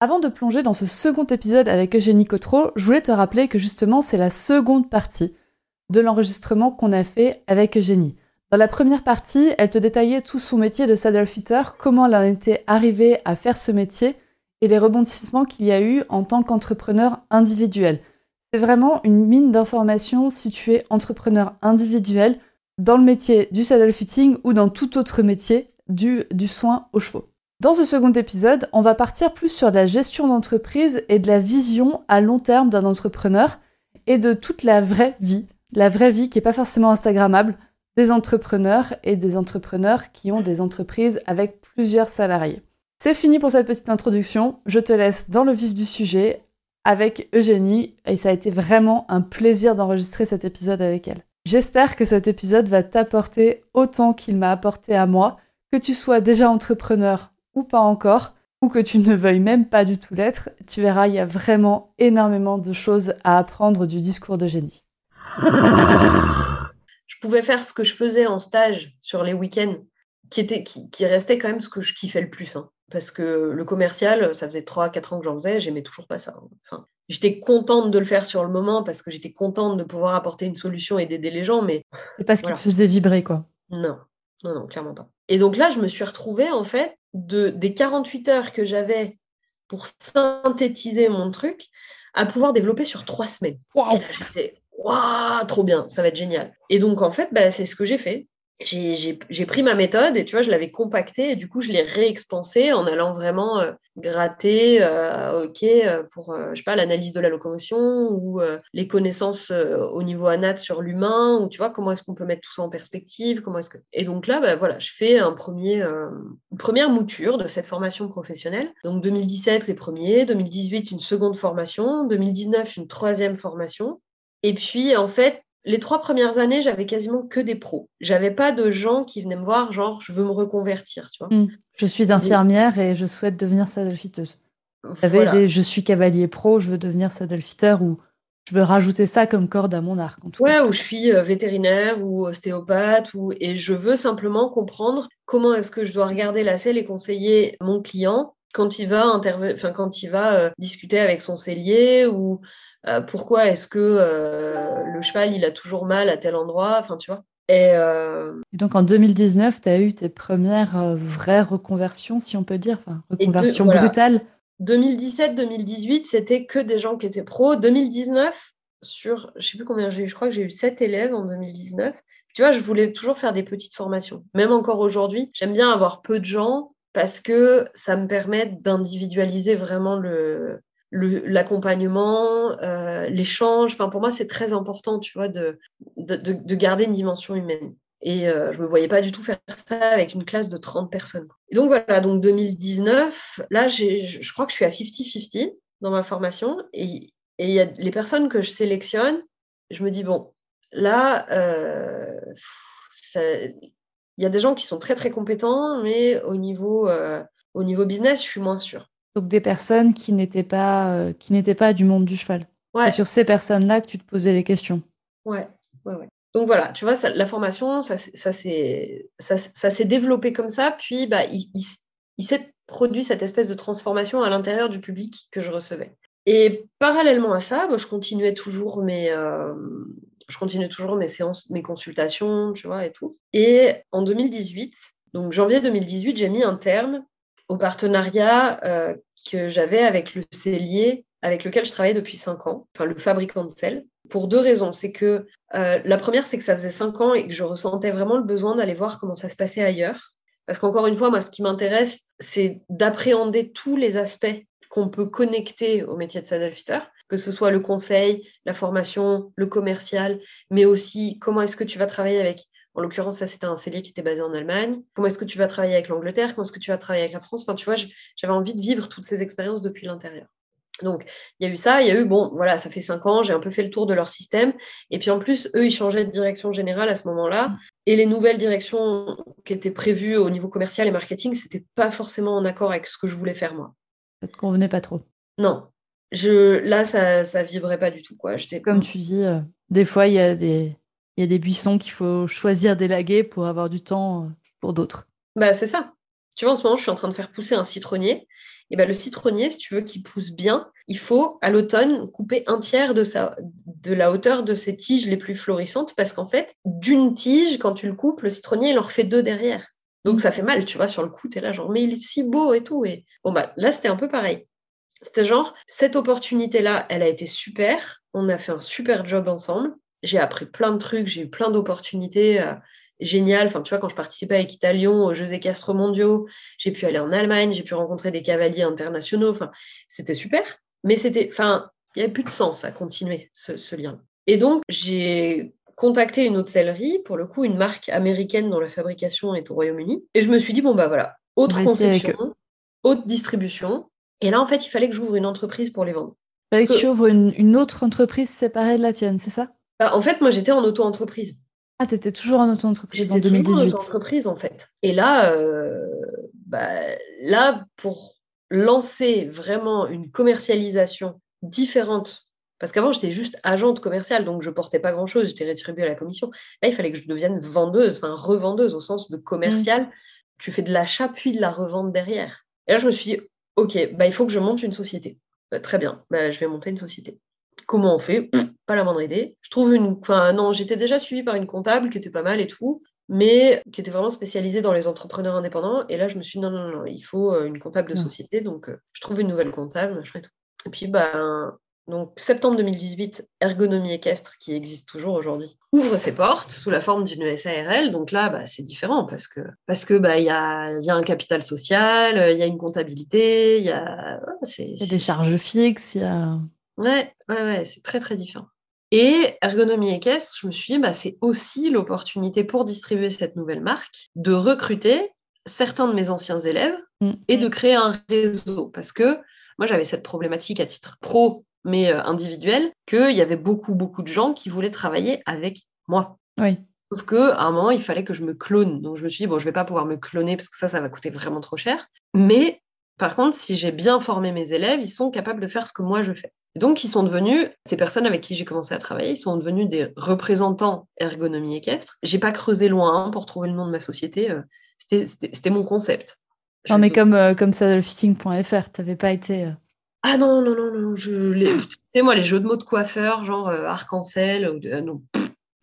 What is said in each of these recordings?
Avant de plonger dans ce second épisode avec Eugénie Cotreau, je voulais te rappeler que justement c'est la seconde partie de l'enregistrement qu'on a fait avec Eugénie. Dans la première partie, elle te détaillait tout son métier de saddle fitter, comment elle en était arrivée à faire ce métier et les rebondissements qu'il y a eu en tant qu'entrepreneur individuel. C'est vraiment une mine d'informations si tu es entrepreneur individuel dans le métier du saddle fitting ou dans tout autre métier du, du soin aux chevaux. Dans ce second épisode, on va partir plus sur la gestion d'entreprise et de la vision à long terme d'un entrepreneur et de toute la vraie vie, la vraie vie qui n'est pas forcément instagrammable, des entrepreneurs et des entrepreneurs qui ont des entreprises avec plusieurs salariés. C'est fini pour cette petite introduction. Je te laisse dans le vif du sujet avec Eugénie et ça a été vraiment un plaisir d'enregistrer cet épisode avec elle. J'espère que cet épisode va t'apporter autant qu'il m'a apporté à moi, que tu sois déjà entrepreneur ou pas encore, ou que tu ne veuilles même pas du tout l'être. Tu verras, il y a vraiment énormément de choses à apprendre du discours d'Eugénie. je pouvais faire ce que je faisais en stage sur les week-ends, qui, était, qui, restait quand même ce que je kiffais le plus. Hein. Parce que le commercial, ça faisait 3-4 ans que j'en faisais, j'aimais toujours pas ça. Hein. Enfin, j'étais contente de le faire sur le moment parce que j'étais contente de pouvoir apporter une solution et d'aider les gens, mais. C'est pas ce qui te faisait vibrer, quoi. Non, non, non, clairement pas. Et donc là, je me suis retrouvée, en fait, de, des 48 heures que j'avais pour synthétiser mon truc, à pouvoir développer sur trois semaines. Wow. J'étais waouh, trop bien, ça va être génial. Et donc, en fait, bah, c'est ce que j'ai fait j'ai pris ma méthode et tu vois, je l'avais compactée et du coup, je l'ai réexpansée en allant vraiment euh, gratter, euh, ok, euh, pour, je sais pas, l'analyse de la locomotion ou les connaissances au niveau anat sur l'humain ou tu vois, comment est-ce qu'on peut mettre tout ça en perspective, comment est-ce que... Et donc là, bah, voilà, je fais un premier, une première mouture de cette formation professionnelle. Donc 2017, les premiers, 2018, une seconde formation, 2019, une troisième formation. Et puis, en fait, les trois premières années, j'avais quasiment que des pros. J'avais pas de gens qui venaient me voir, genre, je veux me reconvertir, tu vois. Hmm. Je suis infirmière et je souhaite devenir saddlefiteuse. J'avais des je suis cavalier pro, je veux devenir saddlefitter ou je veux rajouter ça comme corde à mon arc. En tout ouais, ou je suis euh, vétérinaire ou ostéopathe ou et je veux simplement comprendre comment est-ce que je dois regarder la selle et conseiller mon client quand il va enfin quand il va euh, discuter avec son cellier ou euh, pourquoi est-ce que euh, le cheval, il a toujours mal à tel endroit? Enfin, tu vois. Et, donc en 2019, tu as eu tes premières vraies reconversions, si on peut dire, enfin, reconversion brutale. 2017-2018, c'était que des gens qui étaient pros. 2019, sur, je sais plus combien j'ai eu, je crois que j'ai eu 7 élèves en 2019. Tu vois, je voulais toujours faire des petites formations. Même encore aujourd'hui, j'aime bien avoir peu de gens parce que ça me permet d'individualiser vraiment le, l'accompagnement, euh, l'échange. Enfin, pour moi, c'est très important, tu vois, de, de, garder une dimension humaine. Et euh, je ne me voyais pas du tout faire ça avec une classe de 30 personnes. Et donc voilà, donc 2019, là, je crois que je suis à 50-50 dans ma formation. Et il y a les personnes que je sélectionne, je me dis, bon, là, euh, il y a des gens qui sont très, très compétents, mais au niveau, au niveau business, je suis moins sûre. Donc des personnes qui n'étaient pas, euh, qui n'étaient pas du monde du cheval. C'est sur ces personnes-là que tu te posais les questions. Ouais, ouais, ouais. Donc voilà, tu vois, la formation, ça, ça s'est ça, développé comme ça, puis bah, il, il, s'est produit cette espèce de transformation à l'intérieur du public que je recevais. Et parallèlement à ça, bah, je continuais toujours mes, euh, je continuais toujours mes séances, mes consultations, tu vois, et tout. Et en 2018, donc janvier 2018, j'ai mis un terme au partenariat euh, que j'avais avec le cellier avec lequel je travaillais depuis cinq ans, enfin le fabricant de sel, pour deux raisons. C'est que euh, la première, c'est que ça faisait cinq ans et que je ressentais vraiment le besoin d'aller voir comment ça se passait ailleurs. Parce qu'encore une fois, moi, ce qui m'intéresse, c'est d'appréhender tous les aspects qu'on peut connecter au métier de saddlefitter, que ce soit le conseil, la formation, le commercial, mais aussi comment est-ce que tu vas travailler avec En l'occurrence, ça, c'était un cellier qui était basé en Allemagne. Comment est-ce que tu vas travailler avec l'Angleterre? Comment est-ce que tu vas travailler avec la France? Enfin, tu vois, j'avais envie de vivre toutes ces expériences depuis l'intérieur. Donc, il y a eu ça, il y a eu, bon, voilà, ça fait cinq ans, j'ai un peu fait le tour de leur système. Et puis en plus, eux, ils changeaient de direction générale à ce moment-là. Et les nouvelles directions qui étaient prévues au niveau commercial et marketing, c'était pas forcément en accord avec ce que je voulais faire moi. Ça te convenait pas trop? Non. Je, là, ça, ça vibrait pas du tout. Quoi. Comme tu dis, euh, des fois, il y, a des, y a des buissons qu'il faut choisir d'élaguer pour avoir du temps euh, pour d'autres. Bah, c'est ça. Tu vois, en ce moment, je suis en train de faire pousser un citronnier et ben, le citronnier, si tu veux qu'il pousse bien, il faut à l'automne couper un tiers de, sa, de la hauteur de ses tiges les plus florissantes parce qu'en fait, d'une tige, quand tu le coupes, le citronnier, il en refait deux derrière. Donc ça fait mal, tu vois, sur le coup, tu es là, genre, mais il est si beau et tout. Et bon, bah là, c'était un peu pareil. C'était genre, cette opportunité-là, elle a été super. On a fait un super job ensemble. J'ai appris plein de trucs, j'ai eu plein d'opportunités. Euh, génial. Enfin, tu vois, quand je participais avec Italion aux Jeux équestres mondiaux, j'ai pu aller en Allemagne, j'ai pu rencontrer des cavaliers internationaux. Enfin, c'était super. Mais c'était, enfin, il n'y avait plus de sens à continuer ce, lien. Et donc, j'ai contacté une autre sellerie, pour le coup, une marque américaine dont la fabrication est au Royaume-Uni. Et je me suis dit, bon, bah voilà, autre conception, haute distribution. Et là, en fait, il fallait que j'ouvre une entreprise pour les vendre. Il fallait que, tu ouvres une, autre entreprise séparée de la tienne, c'est ça? Bah, En fait, moi, j'étais en auto-entreprise. Ah, tu étais toujours en auto-entreprise en 2018 toujours en auto-entreprise, en fait. Et là, euh, bah, là, pour lancer vraiment une commercialisation différente, parce qu'avant, j'étais juste agente commerciale, donc je portais pas grand-chose, j'étais rétribuée à la commission. Là, il fallait que je devienne vendeuse, enfin revendeuse au sens de commercial. Mmh. Tu fais de l'achat puis de la revente derrière. Et là, je me suis dit, OK, bah, il faut que je monte une société. Bah, très bien, bah, je vais monter une société. Comment on fait? Pas la moindre idée. Je trouve une. Enfin, non, j'étais déjà suivie par une comptable qui était pas mal et tout, mais qui était vraiment spécialisée dans les entrepreneurs indépendants. Et là, je me suis dit, non, non, non, il faut euh, une comptable de société. Donc, euh, je trouve une nouvelle comptable, machin et tout. Et puis, ben, donc, septembre 2018, Ergonomie équestre, qui existe toujours aujourd'hui, ouvre ses portes sous la forme d'une SARL. Donc là, bah, c'est différent parce que parce que bah il y a, y a, un capital social, il y a une comptabilité, il y a, y a des charges fixes, il y a Ouais, ouais, ouais, c'est très très différent. Et ergonomie équestre, je me suis dit, bah, c'est aussi l'opportunité pour distribuer cette nouvelle marque de recruter certains de mes anciens élèves mm. et de créer un réseau. Parce que moi, j'avais cette problématique à titre pro, mais euh, individuel, qu'il y avait beaucoup, beaucoup de gens qui voulaient travailler avec moi. Oui. Sauf qu'à un moment, il fallait que je me clone. Donc, je me suis dit, bon, je ne vais pas pouvoir me cloner parce que ça, ça va coûter vraiment trop cher. Mais par contre, si j'ai bien formé mes élèves, ils sont capables de faire ce que moi je fais. Donc, ils sont devenus, ces personnes avec qui j'ai commencé à travailler, ils sont devenus des représentants ergonomie équestre. J'ai pas creusé loin hein, pour trouver le nom de ma société. Euh, c'était mon concept. Non, mais comme, euh, comme ça, le fitting.fr, t'avais pas été. Euh, ah non, non, non, non. Je, tu sais, moi, les jeux de mots de coiffeur, genre arc-en-ciel, ou non,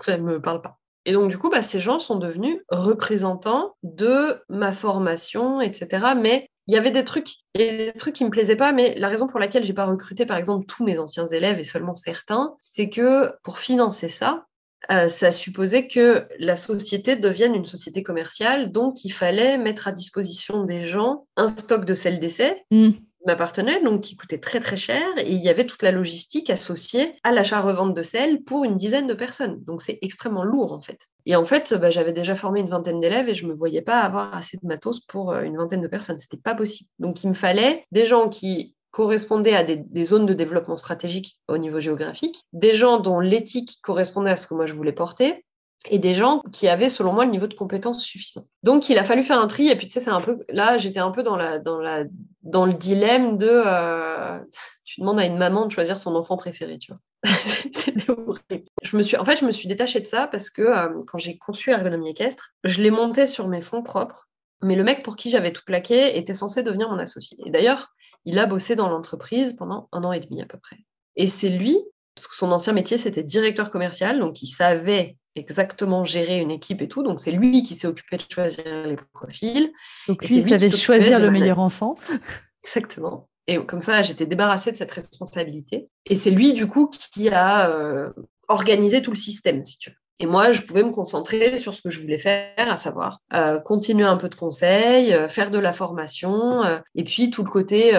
ça me parle pas. Et donc, du coup, bah, ces gens sont devenus représentants de ma formation, etc. Mais il y avait des trucs, et des trucs qui me plaisaient pas, mais la raison pour laquelle j'ai pas recruté, par exemple, tous mes anciens élèves et seulement certains, c'est que pour financer ça, euh, ça supposait que la société devienne une société commerciale, donc il fallait mettre à disposition des gens un stock de sel d'essai. Mmh m'appartenait, donc qui coûtait très très cher, et il y avait toute la logistique associée à l'achat-revente de sel pour une dizaine de personnes. Donc c'est extrêmement lourd en fait. Et en fait, bah, j'avais déjà formé une vingtaine d'élèves et je me voyais pas avoir assez de matos pour euh, une vingtaine de personnes. C'était pas possible. Donc il me fallait des gens qui correspondaient à des, zones de développement stratégique au niveau géographique, des gens dont l'éthique correspondait à ce que moi je voulais porter, et des gens qui avaient, selon moi, le niveau de compétence suffisant. Donc, il a fallu faire un tri. Et puis, tu sais, c'est un peu là, j'étais un peu dans la, dans la, dans le dilemme de, euh, tu demandes à une maman de choisir son enfant préféré, tu vois. C'était horrible. Je me suis, en fait, je me suis détachée de ça parce que euh, quand j'ai conçu Ergonomie équestre, je l'ai monté sur mes fonds propres. Mais le mec pour qui j'avais tout plaqué était censé devenir mon associé. Et d'ailleurs, il a bossé dans l'entreprise pendant un an et demi à peu près. Et c'est lui, parce que son ancien métier, c'était directeur commercial, donc il savait exactement gérer une équipe et tout. Donc, c'est lui qui s'est occupé de choisir les profils. Donc, lui, il savait choisir le meilleur enfant. Exactement. Et comme ça, j'étais débarrassée de cette responsabilité. Et c'est lui, du coup, qui a euh, organisé tout le système, si tu veux. Et moi, je pouvais me concentrer sur ce que je voulais faire, à savoir euh, continuer un peu de conseils, euh, faire de la formation, et puis tout le côté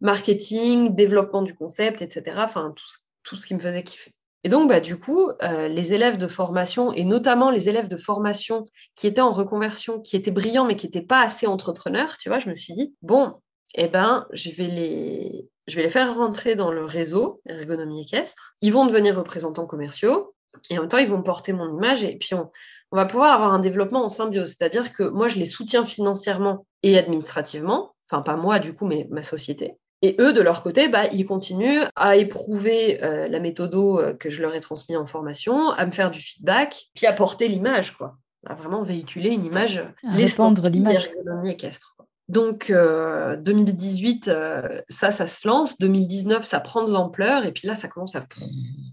marketing, développement du concept, etc. Enfin, tout, tout ce qui me faisait kiffer. Et donc, bah, du coup, euh, les élèves de formation, et notamment les élèves de formation qui étaient en reconversion, qui étaient brillants, mais qui n'étaient pas assez entrepreneurs, tu vois, je me suis dit, bon, eh ben, je vais les, je vais les faire rentrer dans le réseau ergonomie équestre. Ils vont devenir représentants commerciaux et en même temps, ils vont porter mon image et puis on, on va pouvoir avoir un développement en symbiose. C'est-à-dire que moi, je les soutiens financièrement et administrativement, enfin pas moi du coup, mais ma société. Et eux, de leur côté, bah, ils continuent à éprouver euh, la méthode euh, que je leur ai transmise en formation, à me faire du feedback, puis à porter l'image, quoi. À vraiment véhiculer une image, à répandre l'image. équestre. Donc, 2018, euh, ça, ça se lance. 2019, ça prend de l'ampleur. Et puis là, ça commence à,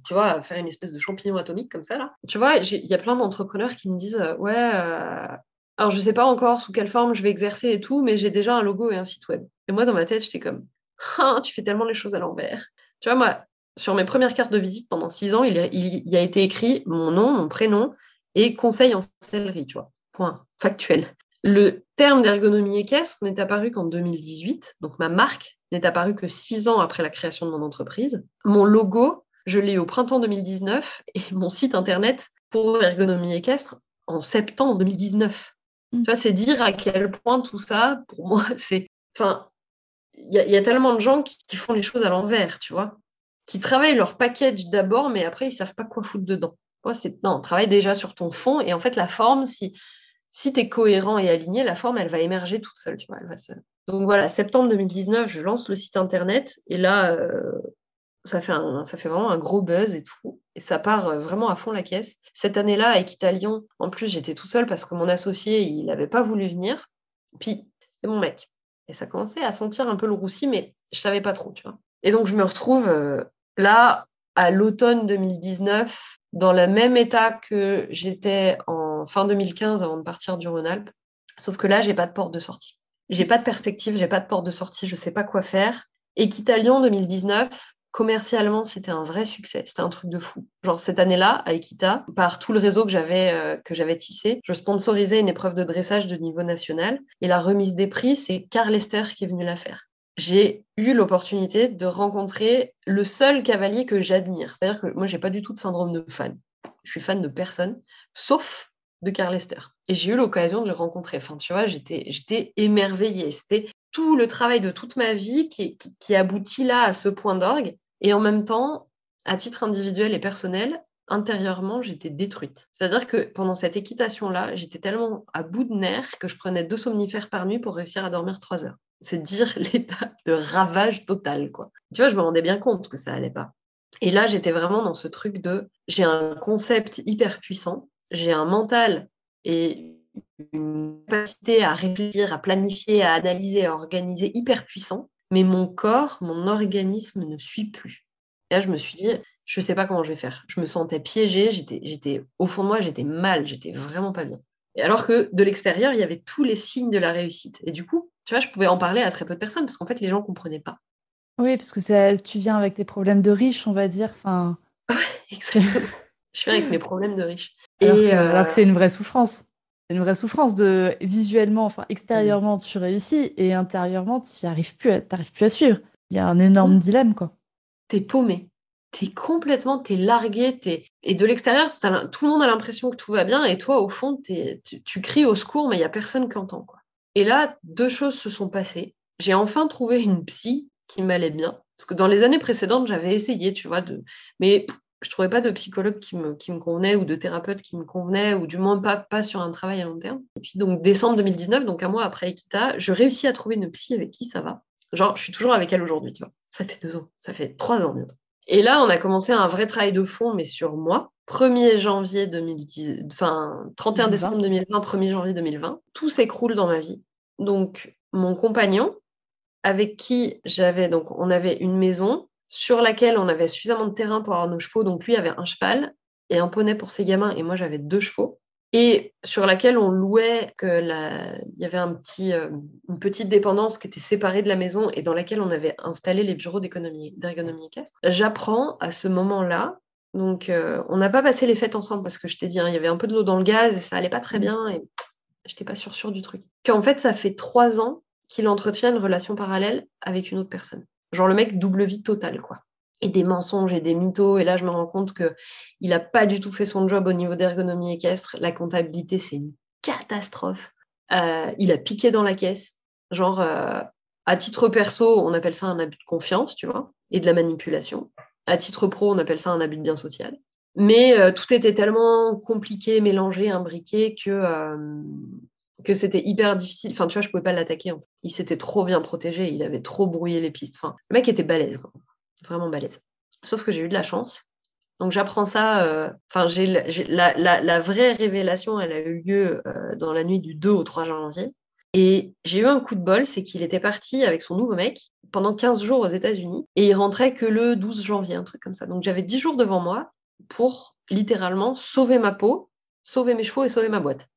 tu vois, à faire une espèce de champignon atomique comme ça. Là. Tu vois, il y a plein d'entrepreneurs qui me disent, ouais, alors je ne sais pas encore sous quelle forme je vais exercer et tout, mais j'ai déjà un logo et un site web. Et moi, dans ma tête, j'étais comme, ah, tu fais tellement les choses à l'envers. Tu vois, moi, sur mes premières cartes de visite pendant six ans, il, y a été écrit mon nom, mon prénom et conseil en sellerie, tu vois. Point. Factuel. Le terme d'ergonomie équestre n'est apparu qu'en 2018, donc ma marque n'est apparue que six ans après la création de mon entreprise. Mon logo, je l'ai au printemps 2019 et mon site internet pour ergonomie équestre en septembre 2019. Mm. Tu vois, c'est dire à quel point tout ça, pour moi, c'est. Enfin, il y, a tellement de gens qui, font les choses à l'envers, tu vois, qui travaillent leur package d'abord, mais après, ils savent pas quoi foutre dedans. c'est non, travaille déjà sur ton fond et en fait, la forme, si, si tu es cohérent et aligné, la forme, elle va émerger toute seule, tu vois, Donc voilà, septembre 2019, je lance le site internet et là, euh, ça, fait vraiment un gros buzz et tout. Et ça part euh, vraiment à fond la caisse. Cette année-là, avec Italion, en plus, j'étais tout seul parce que mon associé, il n'avait pas voulu venir. Puis, c'est mon mec. Et ça commençait à sentir un peu le roussi, mais je savais pas trop, tu. Et donc, je me retrouve euh, là, à l'automne 2019, dans le même état que j'étais en fin 2015 avant de partir du Rhône-Alpes. Sauf que là, j'ai pas de porte de sortie. J'ai pas de perspective, j'ai pas de porte de sortie, je sais pas quoi faire. Equitalion 2019, commercialement, c'était un vrai succès. C'était un truc de fou. Genre cette année-là, à Equita, par tout le réseau que j'avais euh, tissé, je sponsorisais une épreuve de dressage de niveau national. Et la remise des prix, c'est Carl Lester qui est venu la faire. J'ai eu l'opportunité de rencontrer le seul cavalier que j'admire. C'est-à-dire que moi, j'ai pas du tout de syndrome de fan. Je suis fan de personne, sauf de Carl Lester. Et j'ai eu l'occasion de le rencontrer. Enfin, tu vois, j'étais, émerveillée. C'était tout le travail de toute ma vie qui, qui aboutit là à ce point d'orgue. Et en même temps, à titre individuel et personnel, intérieurement, j'étais détruite. C'est-à-dire que pendant cette équitation-là, j'étais tellement à bout de nerfs que je prenais deux somnifères par nuit pour réussir à dormir trois heures. C'est dire l'état de ravage total, quoi. Tu vois, je me rendais bien compte que ça allait pas. Et là, j'étais vraiment dans ce truc de j'ai un concept hyper puissant, j'ai un mental et une capacité à réfléchir, à planifier, à analyser, à organiser hyper puissant mais mon corps, mon organisme ne suit plus. Et là, je me suis dit, je ne sais pas comment je vais faire. Je me sentais piégée, j'étais, j'étais au fond de moi, j'étais mal, j'étais vraiment pas bien. Et alors que de l'extérieur, il y avait tous les signes de la réussite. Et du coup, tu vois, je pouvais en parler à très peu de personnes parce qu'en fait, les gens ne comprenaient pas. Oui, parce que ça, tu viens avec des problèmes de riches, on va dire. Enfin... exactement. je viens avec mes problèmes de riches. Alors et que, euh, alors que c'est une vraie souffrance. C'est une vraie souffrance de visuellement, enfin extérieurement, tu réussis et intérieurement, tu arrives plus, à, plus à suivre. Il y a un énorme dilemme, quoi. T'es paumé. T'es complètement, t'es largué, es... et de l'extérieur, tout le monde a l'impression que tout va bien, et toi, au fond, tu, tu, cries au secours, mais il y a personne qui entend, quoi. Et là, deux choses se sont passées. J'ai enfin trouvé une psy qui m'allait bien, parce que dans les années précédentes, j'avais essayé, tu vois, de, mais je trouvais pas de psychologue qui me, qui me convenait ou de thérapeute qui me convenait, ou du moins pas, pas sur un travail à long terme. Et puis, donc, décembre 2019, donc un mois après Equita, je réussis à trouver une psy avec qui ça va. Genre, je suis toujours avec elle aujourd'hui, tu vois. Ça fait deux ans, ça fait trois ans bientôt. Et là, on a commencé un vrai travail de fond, mais sur moi. 1er janvier 2010, enfin 31 décembre 2020, 1er janvier 2020, tout s'écroule dans ma vie. Donc, mon compagnon, avec qui j'avais, donc on avait une maison, sur laquelle on avait suffisamment de terrain pour avoir nos chevaux. Donc lui avait un cheval et un poney pour ses gamins et moi j'avais deux chevaux. Et sur laquelle on louait que il y avait un petit, euh, une petite dépendance qui était séparée de la maison et dans laquelle on avait installé les bureaux d'ergonomie équestre. J'apprends à ce moment-là donc, euh, on n'a pas passé les fêtes ensemble parce que je t'ai dit, hein, il y avait un peu de l'eau dans le gaz et ça allait pas très bien et je n'étais pas sûre sûre du truc. Qu'en fait, ça fait trois ans qu'il entretient une relation parallèle avec une autre personne. Genre le mec double vie totale, quoi. et des mensonges et des mythos. Et là, je me rends compte qu'il n'a pas du tout fait son job au niveau d'ergonomie équestre. La comptabilité, c'est une catastrophe. Euh, il a piqué dans la caisse. Genre, euh, à titre perso, on appelle ça un abus de confiance, tu vois, et de la manipulation. À titre pro, on appelle ça un abus de bien social. Mais euh, tout était tellement compliqué, mélangé, imbriqué que, que c'était hyper difficile. Enfin, tu vois, je pouvais pas l'attaquer. Il s'était trop bien protégé, il avait trop brouillé les pistes. Enfin, le mec était balèze, vraiment balèze. Sauf que j'ai eu de la chance. Donc j'apprends ça. Euh, enfin, j'ai la, vraie révélation, elle a eu lieu euh, dans la nuit du 2 au 3 janvier. Et j'ai eu un coup de bol, c'est qu'il était parti avec son nouveau mec pendant 15 jours aux États-Unis et il rentrait que le 12 janvier, un truc comme ça. Donc j'avais 10 jours devant moi pour littéralement sauver ma peau, sauver mes chevaux et sauver ma boîte.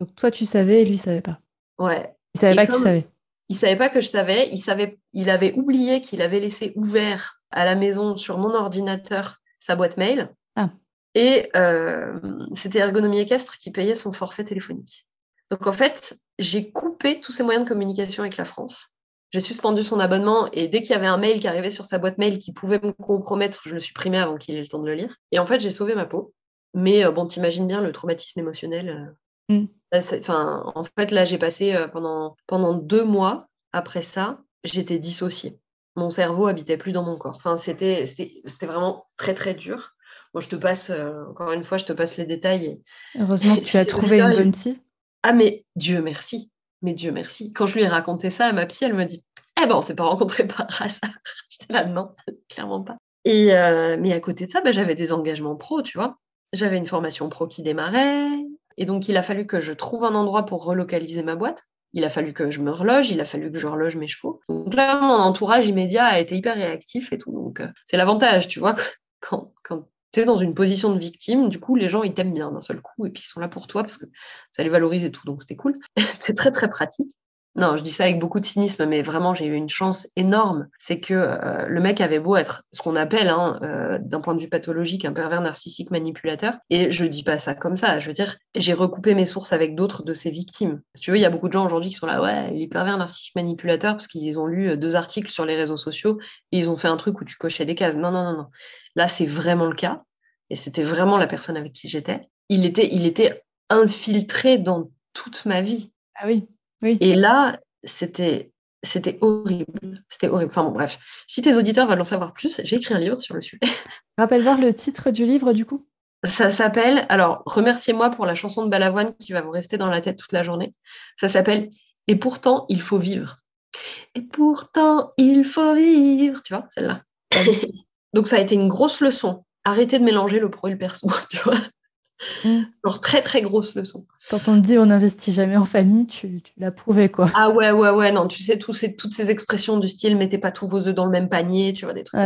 Donc toi tu savais et lui il savait pas. Ouais. Il savait pas que tu savais. Il savait pas que je savais. Il savait. Il avait oublié qu'il avait laissé ouvert à la maison sur mon ordinateur sa boîte mail. Ah. Et euh, c'était Ergonomie Équestre qui payait son forfait téléphonique. Donc en fait, j'ai coupé tous ses moyens de communication avec la France. J'ai suspendu son abonnement et dès qu'il y avait un mail qui arrivait sur sa boîte mail qui pouvait me compromettre, je le supprimais avant qu'il ait le temps de le lire. Et en fait, j'ai sauvé ma peau. Mais euh, bon, t'imagines bien le traumatisme émotionnel. Euh, mm. Enfin, en fait, là, j'ai passé pendant, pendant deux mois après ça, j'étais dissociée mon cerveau habitait plus dans mon corps. Enfin, c'était, c'était, vraiment très, très dur. Moi, je te passe, euh, encore une fois, je te passe les détails. Heureusement que tu as trouvé une bonne psy. Ah, mais Dieu merci. Mais Dieu merci. Quand je lui ai raconté ça à ma psy, elle me dit Eh ben, on s'est pas rencontrés par hasard. J'étais là, non, clairement pas. Et, euh, mais à côté de ça, bah, j'avais des engagements pro, tu vois. J'avais une formation pro qui démarrait. Et donc, il a fallu que je trouve un endroit pour relocaliser ma boîte. Il a fallu que je me reloge, il a fallu que je reloge mes chevaux. Donc là, mon entourage immédiat a été hyper réactif et tout. Donc euh, c'est l'avantage, tu vois, quand, quand tu es dans une position de victime, du coup, les gens, ils t'aiment bien d'un seul coup et puis ils sont là pour toi parce que ça les valorise et tout. Donc c'était cool. c'était très, très pratique. Non, je dis ça avec beaucoup de cynisme, mais vraiment, j'ai eu une chance énorme. C'est que euh, le mec avait beau être ce qu'on appelle, hein, euh, d'un point de vue pathologique, un pervers narcissique manipulateur. Et je dis pas ça comme ça. Je veux dire, j'ai recoupé mes sources avec d'autres de ses victimes. Si tu veux, il y a beaucoup de gens aujourd'hui qui sont là, ouais, il est pervers narcissique manipulateur parce qu'ils ont lu euh, deux articles sur les réseaux sociaux et ils ont fait un truc où tu cochais des cases. Non, non, non, non. Là, c'est vraiment le cas. Et c'était vraiment la personne avec qui j'étais. Il était, il était infiltré dans toute ma vie. Ah oui. Oui. Et là, c'était c'était horrible. C'était horrible. Enfin bon, bref. Si tes auditeurs veulent en savoir plus, j'ai écrit un livre sur le sujet. Rappelle voir le titre du livre, du coup? Ça s'appelle, alors, remerciez-moi pour la chanson de Balavoine qui va vous rester dans la tête toute la journée. Ça s'appelle Et pourtant, il faut vivre. Et pourtant, il faut vivre. Tu vois, celle-là. Donc, ça a été une grosse leçon. Arrêtez de mélanger le pro et le perso, tu vois. Mm. Genre très très grosse leçon. Quand on dit on n'investit jamais en famille, tu, l'as prouvé quoi. Ah ouais, ouais, ouais, non, tu sais, ces, toutes ces expressions du style mettez pas tous vos œufs dans le même panier, tu vois, des trucs.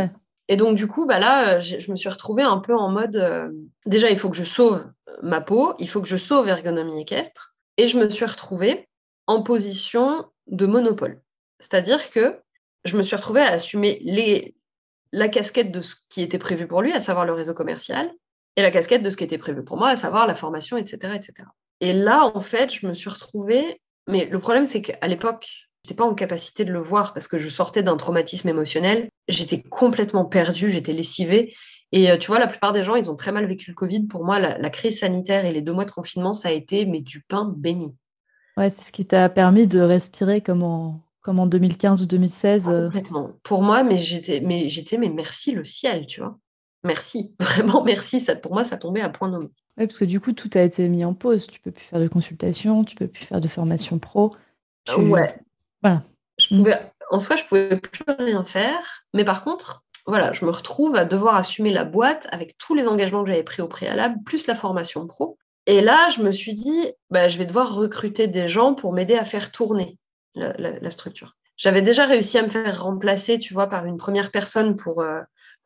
Et donc du coup, bah là, euh, je me suis retrouvée un peu en mode, euh, déjà il faut que je sauve ma peau, il faut que je sauve ergonomie équestre, et je me suis retrouvée en position de monopole. C'est-à-dire que je me suis retrouvée à assumer les, la casquette de ce qui était prévu pour lui, à savoir le réseau commercial, et la casquette de ce qui était prévu pour moi, à savoir la formation, etc. etc. Et là, en fait, je me suis retrouvée, mais le problème, c'est qu'à l'époque, je n'étais pas en capacité de le voir parce que je sortais d'un traumatisme émotionnel, j'étais complètement perdue, j'étais lessivée. Et euh, tu vois, la plupart des gens, ils ont très mal vécu le Covid. Pour moi, la, crise sanitaire et les deux mois de confinement, ça a été mais du pain béni. Ouais, c'est ce qui t'a permis de respirer comme en, comme en 2015 ou 2016. Euh. Complètement. Pour moi, mais j'étais, mais j'étais, mais merci le ciel, tu vois merci, vraiment merci. Ça, pour moi, ça tombait à point nommé. Oui, parce que du coup, tout a été mis en pause. Tu peux plus faire de consultation, tu peux plus faire de formation pro. Ouais. Voilà. Je pouvais, en soi, je pouvais plus rien faire. Mais par contre, voilà, je me retrouve à devoir assumer la boîte avec tous les engagements que j'avais pris au préalable, plus la formation pro. Et là, je me suis dit, bah, je vais devoir recruter des gens pour m'aider à faire tourner la, structure. J'avais déjà réussi à me faire remplacer, tu vois, par une première personne pour, euh,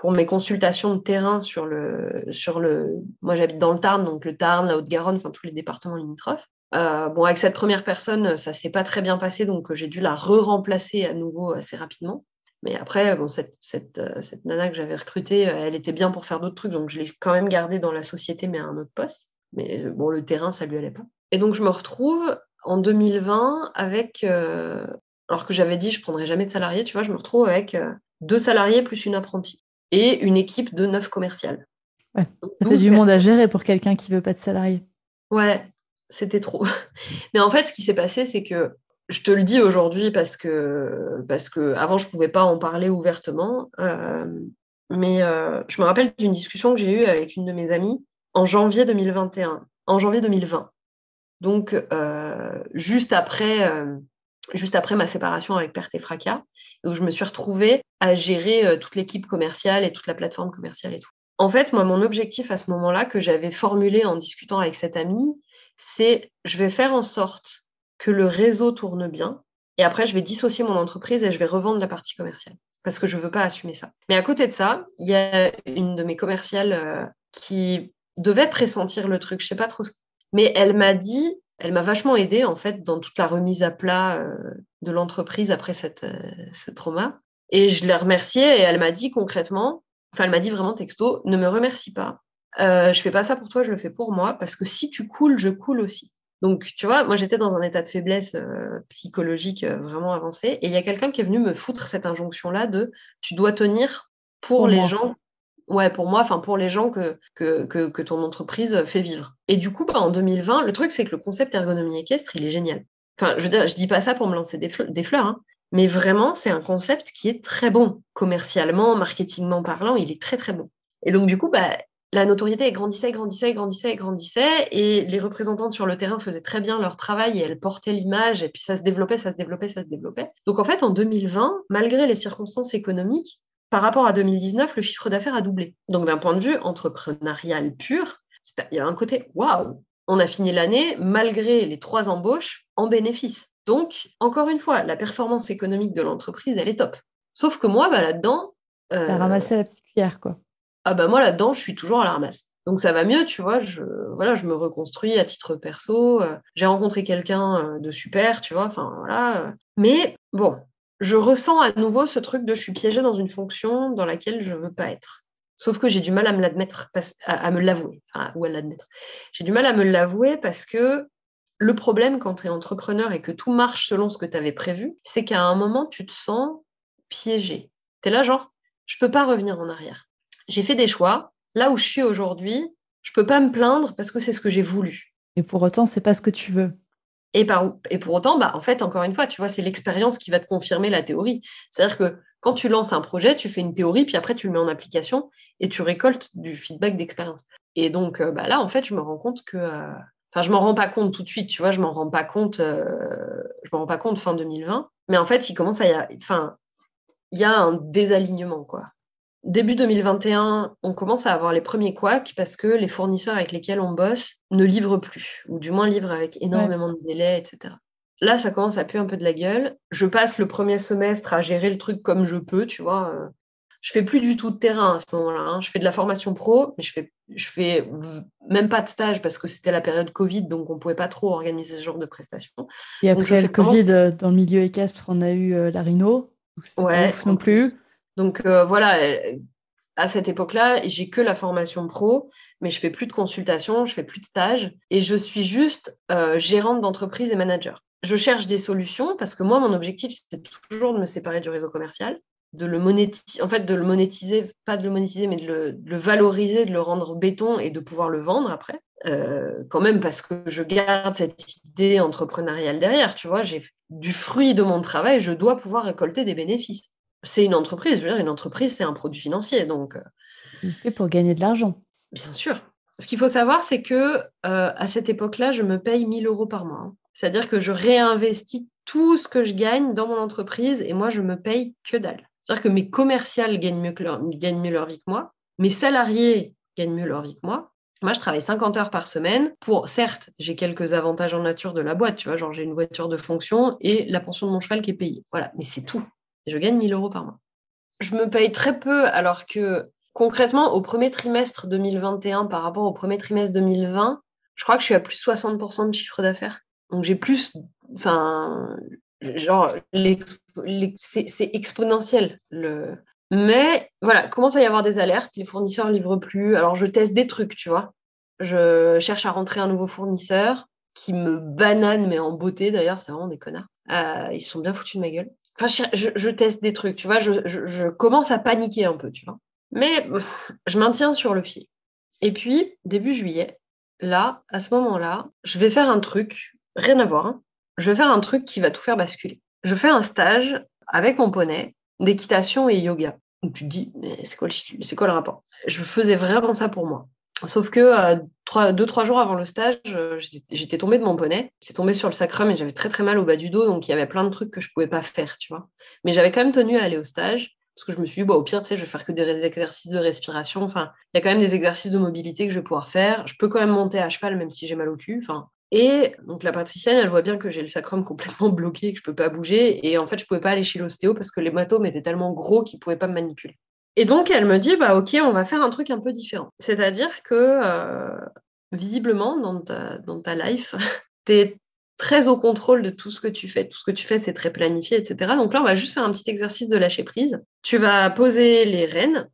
pour mes consultations de terrain sur le, sur le. Moi, j'habite dans le Tarn, donc le Tarn, la Haute-Garonne, enfin tous les départements limitrophes. Euh, bon, avec cette première personne, ça s'est pas très bien passé, donc j'ai dû la re-remplacer à nouveau assez rapidement. Mais après, bon, cette, cette, euh, cette nana que j'avais recrutée, euh, elle était bien pour faire d'autres trucs, donc je l'ai quand même gardée dans la société, mais à un autre poste. Mais bon, le terrain, ça lui allait pas. Et donc, je me retrouve en 2020 avec. alors que j'avais dit, je prendrais jamais de salarié, tu vois, je me retrouve avec deux salariés plus une apprentie. Et une équipe de neuf commerciales. Ouais, ça fait du monde à gérer pour quelqu'un qui veut pas de salarié. Ouais, c'était trop. Mais en fait, ce qui s'est passé, c'est que je te le dis aujourd'hui parce que, parce que avant, je pouvais pas en parler ouvertement. Euh, mais euh, je me rappelle d'une discussion que j'ai eue avec une de mes amies en janvier 2021, en janvier 2020. Donc, euh, juste, après, juste après ma séparation avec Perte et Fracas, où je me suis retrouvée à gérer toute l'équipe commerciale et toute la plateforme commerciale et tout. En fait, moi, mon objectif à ce moment-là, que j'avais formulé en discutant avec cette amie, c'est je vais faire en sorte que le réseau tourne bien. Et après, je vais dissocier mon entreprise et je vais revendre la partie commerciale parce que je ne veux pas assumer ça. Mais à côté de ça, il y a une de mes commerciales euh, qui devait pressentir le truc, je sais pas trop ce... Mais elle m'a dit, elle m'a vachement aidée en fait dans toute la remise à plat euh, de l'entreprise après cette, euh, ce trauma. Et je l'ai remerciée et elle m'a dit concrètement, enfin elle m'a dit vraiment texto, ne me remercie pas. Euh, je fais pas ça pour toi, je le fais pour moi parce que si tu coules, je coule aussi. Donc, tu vois, moi, j'étais dans un état de faiblesse euh, psychologique euh, vraiment avancé. Et il y a quelqu'un qui est venu me foutre cette injonction-là de tu dois tenir pour, les gens. Ouais, pour moi, enfin, pour les gens que, que, que, ton entreprise fait vivre. Et du coup, bah, en 2020, le truc, c'est que le concept ergonomie équestre, il est génial. Enfin, je veux dire, je dis pas ça pour me lancer des, fleurs, hein, mais vraiment, c'est un concept qui est très bon. Commercialement, marketingment parlant, il est très, très bon. Et donc, du coup, bah, la notoriété grandissait, grandissait, grandissait, grandissait, et les représentantes sur le terrain faisaient très bien leur travail et elles portaient l'image, et puis ça se développait, ça se développait, ça se développait. Donc en fait, en 2020, malgré les circonstances économiques, par rapport à 2019, le chiffre d'affaires a doublé. Donc d'un point de vue entrepreneurial pur, il y a un côté waouh, on a fini l'année malgré les trois embauches en bénéfice. Donc encore une fois, la performance économique de l'entreprise, elle est top. Sauf que moi, bah, là-dedans, euh... ramassé la petite cuillère, quoi ah ben moi là-dedans, je suis toujours à la ramasse. Donc ça va mieux, tu vois, je, voilà, je me reconstruis à titre perso. Euh, j'ai rencontré quelqu'un euh, de super, tu vois, enfin voilà. Euh. Mais bon, je ressens à nouveau ce truc de je suis piégée dans une fonction dans laquelle je veux pas être. Sauf que j'ai du mal à me l'admettre, à, me l'avouer, l'admettre. J'ai du mal à me l'avouer parce que le problème quand tu es entrepreneur et que tout marche selon ce que tu avais prévu, c'est qu'à un moment, tu te sens piégé. Tu es là, genre, je peux pas revenir en arrière j'ai fait des choix. Là où je suis aujourd'hui, je peux pas me plaindre parce que c'est ce que j'ai voulu. Et pour autant, c'est pas ce que tu veux. Et, par, pour autant, bah, en fait, encore une fois, tu vois, c'est l'expérience qui va te confirmer la théorie. C'est-à-dire que quand tu lances un projet, tu fais une théorie, puis après, tu le mets en application et tu récoltes du feedback d'expérience. Et donc, euh, bah, là, en fait, je me rends compte que. Euh, enfin, je m'en rends pas compte tout de suite, tu vois, je m'en rends pas compte. Euh, je m'en rends pas compte fin 2020. Mais en fait, il commence à y avoir. Enfin, il y a un désalignement, quoi début 2021, on commence à avoir les premiers couacs parce que les fournisseurs avec lesquels on bosse ne livrent plus, ou du moins livrent avec énormément de délais, etc. Là, ça commence à puer un peu de la gueule. Je passe le premier semestre à gérer le truc comme je peux, tu vois. Je fais plus du tout de terrain à ce moment-là. Hein. Je fais de la formation pro, mais je fais, je fais même pas de stage parce que c'était la période Covid, donc on pouvait pas trop organiser ce genre de prestations. Et après le Covid, euh, dans le milieu équestre, on a eu euh, la Rhino. Ouais. non plus. Donc euh, voilà, euh, à cette époque-là, j'ai que la formation pro, mais je fais plus de consultation, je fais plus de stage et je suis juste euh, gérante d'entreprise et manager. Je cherche des solutions parce que moi, mon objectif, c'est toujours de me séparer du réseau commercial, de le monétiser, en fait, de le monétiser, pas de le monétiser, mais de le, valoriser, de le rendre béton et de pouvoir le vendre après. quand même parce que je garde cette idée entrepreneuriale derrière, tu vois, j'ai du fruit de mon travail, je dois pouvoir récolter des bénéfices c'est une entreprise. Je veux dire, une entreprise, c'est un produit financier. Donc, euh, fait pour gagner de l'argent. Bien sûr. Ce qu'il faut savoir, c'est que euh, à cette époque-là, je me paye 1000 euros par mois. Hein. C'est-à-dire que je réinvestis tout ce que je gagne dans mon entreprise et moi, je me paye que dalle. C'est-à-dire que mes commerciales gagnent mieux, leur, gagnent mieux leur vie que moi, mes salariés gagnent mieux leur vie que moi. Moi, je travaille 50 heures par semaine pour, certes, j'ai quelques avantages en nature de la boîte, tu vois, genre j'ai une voiture de fonction et la pension de mon cheval qui est payée. Voilà, mais c'est tout je gagne 1000 euros par mois. Je me paye très peu alors que concrètement, au premier trimestre 2021 par rapport au premier trimestre 2020, je crois que je suis à plus de 60% de chiffre d'affaires. Donc j'ai plus, enfin, genre, c'est exponentiel. Mais voilà, commence à y avoir des alertes, les fournisseurs livrent plus. Alors je teste des trucs, tu vois. Je cherche à rentrer un nouveau fournisseur qui me banane, mais en beauté d'ailleurs, c'est vraiment des connards. Euh, ils sont bien foutus de ma gueule je, teste des trucs, tu vois, je, commence à paniquer un peu, tu vois. Mais je maintiens sur le fil. Et puis, début juillet, là, à ce moment-là, je vais faire un truc, rien à voir, hein. je vais faire un truc qui va tout faire basculer. Je fais un stage avec mon poney d'équitation et yoga. Tu te dis, mais c'est quoi le rapport? Je faisais vraiment ça pour moi. Sauf que euh, deux, trois jours avant le stage, euh, j'étais tombée de mon poney. J'étais tombée sur le sacrum et j'avais très très mal au bas du dos. Donc il y avait plein de trucs que je pouvais pas faire, tu vois. Mais j'avais quand même tenu à aller au stage parce que je me suis dit, au pire, tu sais, je vais faire que des exercices de respiration. Enfin, il y a quand même des exercices de mobilité que je vais pouvoir faire. Je peux quand même monter à cheval même si j'ai mal au cul. Et donc la patricienne, elle voit bien que j'ai le sacrum complètement bloqué, que je peux pas bouger. Et en fait, je pouvais pas aller chez l'ostéo parce que les l'hématome étaient tellement gros qu'ils pouvaient pas me manipuler. Et donc, elle me dit, bah, ok, on va faire un truc un peu différent. C'est-à-dire que, euh, visiblement, dans ta, dans ta life, tu es très au contrôle de tout ce que tu fais. Tout ce que tu fais, c'est très planifié, etc. Donc là, on va juste faire un petit exercice de lâcher prise. Tu vas poser les rênes,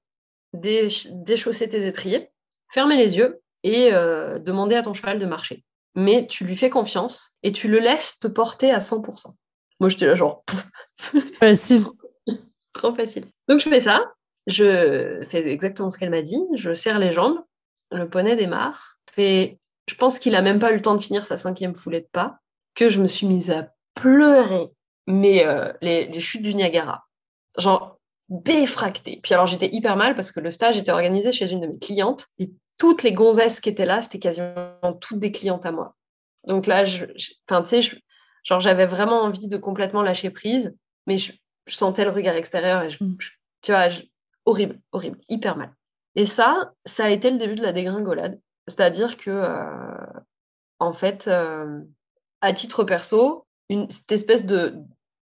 déchausser tes étriers, fermer les yeux et euh, demander à ton cheval de marcher. Mais tu lui fais confiance et tu le laisses te porter à 100%. Moi, j'étais là genre... Facile. Trop facile. Donc, je fais ça. Je fais exactement ce qu'elle m'a dit. Je serre les jambes. Le poney démarre. Fait... Je pense qu'il a même pas eu le temps de finir sa cinquième foulée de pas que je me suis mise à pleurer. Mais euh, les, chutes du Niagara. Genre défracté. Puis alors j'étais hyper mal parce que le stage était organisé chez une de mes clientes et toutes les gonzesses qui étaient là, c'était quasiment toutes des clientes à moi. Donc là, je, enfin, tu sais, genre j'avais vraiment envie de complètement lâcher prise, mais je, sentais le regard extérieur et mm. tu vois, horrible, horrible, hyper mal. Et ça, ça a été le début de la dégringolade. C'est-à-dire que, euh, en fait, euh, à titre perso, une, cette espèce de,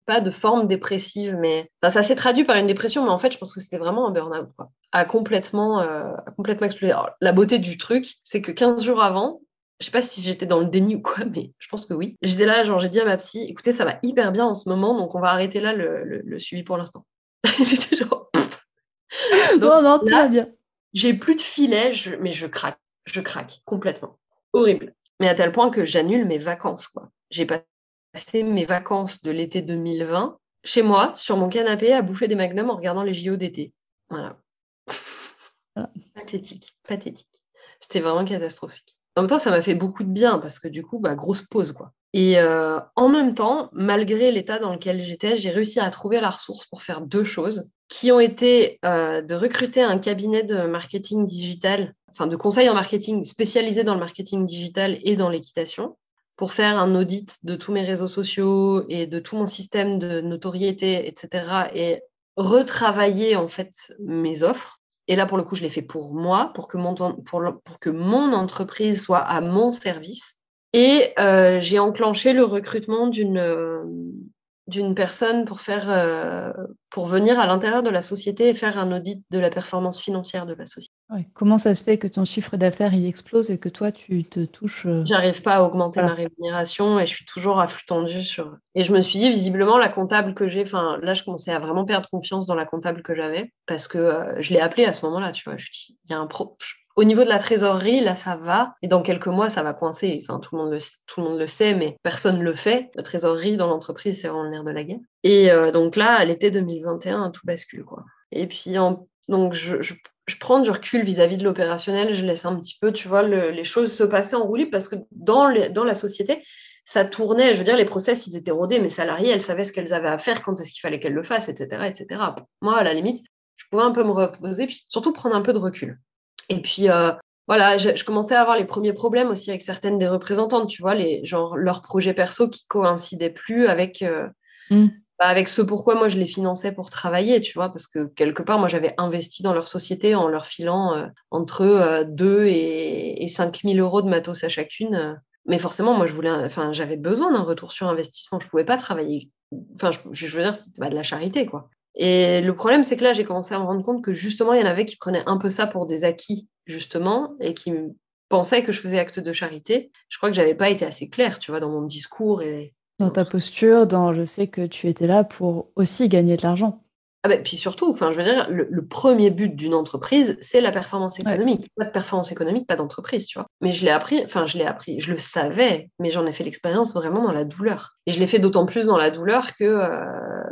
pas de forme dépressive, mais ça s'est traduit par une dépression, mais en fait, je pense que c'était vraiment un burn-out, quoi. A complètement, euh, complètement explosé. la beauté du truc, c'est que 15 jours avant, je sais pas si j'étais dans le déni ou quoi, mais je pense que oui. J'étais là, genre, j'ai dit à ma psy, écoutez, ça va hyper bien en ce moment, donc on va arrêter là le, suivi pour l'instant. genre, non, non, tout va bien. J'ai plus de filet, mais je craque, je craque complètement. Horrible. Mais à tel point que j'annule mes vacances, quoi. J'ai passé mes vacances de l'été 2020 chez moi, sur mon canapé, à bouffer des magnums en regardant les JO d'été. Voilà. Ah. Pathétique, pathétique. C'était vraiment catastrophique. En même temps, ça m'a fait beaucoup de bien parce que du coup, bah, grosse pause, quoi. Et euh, en même temps, malgré l'état dans lequel j'étais, j'ai réussi à trouver la ressource pour faire deux choses qui ont été euh, de recruter un cabinet de marketing digital, enfin de conseil en marketing spécialisé dans le marketing digital et dans l'équitation, pour faire un audit de tous mes réseaux sociaux et de tout mon système de notoriété, etc. et retravailler en fait mes offres. Et là, pour le coup, je l'ai fait pour moi, pour que mon, entreprise soit à mon service. Et euh, j'ai enclenché le recrutement d'une d'une personne pour faire euh, pour venir à l'intérieur de la société et faire un audit de la performance financière de la société. Comment ça se fait que ton chiffre d'affaires il explose et que toi tu te touches euh, J'arrive pas à augmenter ma rémunération et je suis toujours à flux tendu sur. Et je me suis dit visiblement la comptable que j'ai, enfin là je commençais à vraiment perdre confiance dans la comptable que j'avais parce que euh, je l'ai appelée à ce moment-là, tu vois. Je dis il y a un pro au niveau de la trésorerie, là, ça va. Et dans quelques mois, ça va coincer. Enfin, tout le monde le, tout le, monde le sait, mais personne ne le fait. La trésorerie dans l'entreprise, c'est vraiment le nerf de la guerre. Et euh, donc là, à l'été 2021, tout bascule, quoi. Et puis, donc, je, prends du recul vis-à-vis de l'opérationnel. Je laisse un petit peu, tu vois, les choses se passer en roulis parce que dans, dans la société, ça tournait, je veux dire, les process, ils étaient rodés, mes salariés, elles savaient ce qu'elles avaient à faire, quand est-ce qu'il fallait qu'elles le fassent, etc., etc. Moi, à la limite, je pouvais un peu me reposer, puis surtout prendre un peu de recul. Et puis, euh, voilà, je, commençais à avoir les premiers problèmes aussi avec certaines des représentantes, tu vois, les, genre leurs projets perso qui coïncidaient plus avec, euh, mm. bah, avec ce pourquoi moi je les finançais pour travailler, tu vois, parce que quelque part, moi j'avais investi dans leur société en leur filant euh, entre 2 et, et 5 000 euros de matos à chacune. Mais forcément, moi, je voulais, enfin, j'avais besoin d'un retour sur investissement. Je ne pouvais pas travailler. Enfin, je, je veux dire, c'était pas de la charité, quoi. Et le problème, c'est que là, j'ai commencé à me rendre compte que justement, il y en avait qui prenaient un peu ça pour des acquis, justement, et qui pensaient que je faisais acte de charité. Je crois que j'avais pas été assez claire, tu vois, dans mon discours et dans ta posture, dans le fait que tu étais là pour aussi gagner de l'argent. Ah ben, puis surtout, enfin, je veux dire, le, premier but d'une entreprise, c'est la performance économique. Pas de performance économique, pas d'entreprise, tu vois. Mais je l'ai appris, enfin, je l'ai appris, je le savais, mais j'en ai fait l'expérience vraiment dans la douleur. Et je l'ai fait d'autant plus dans la douleur que, euh,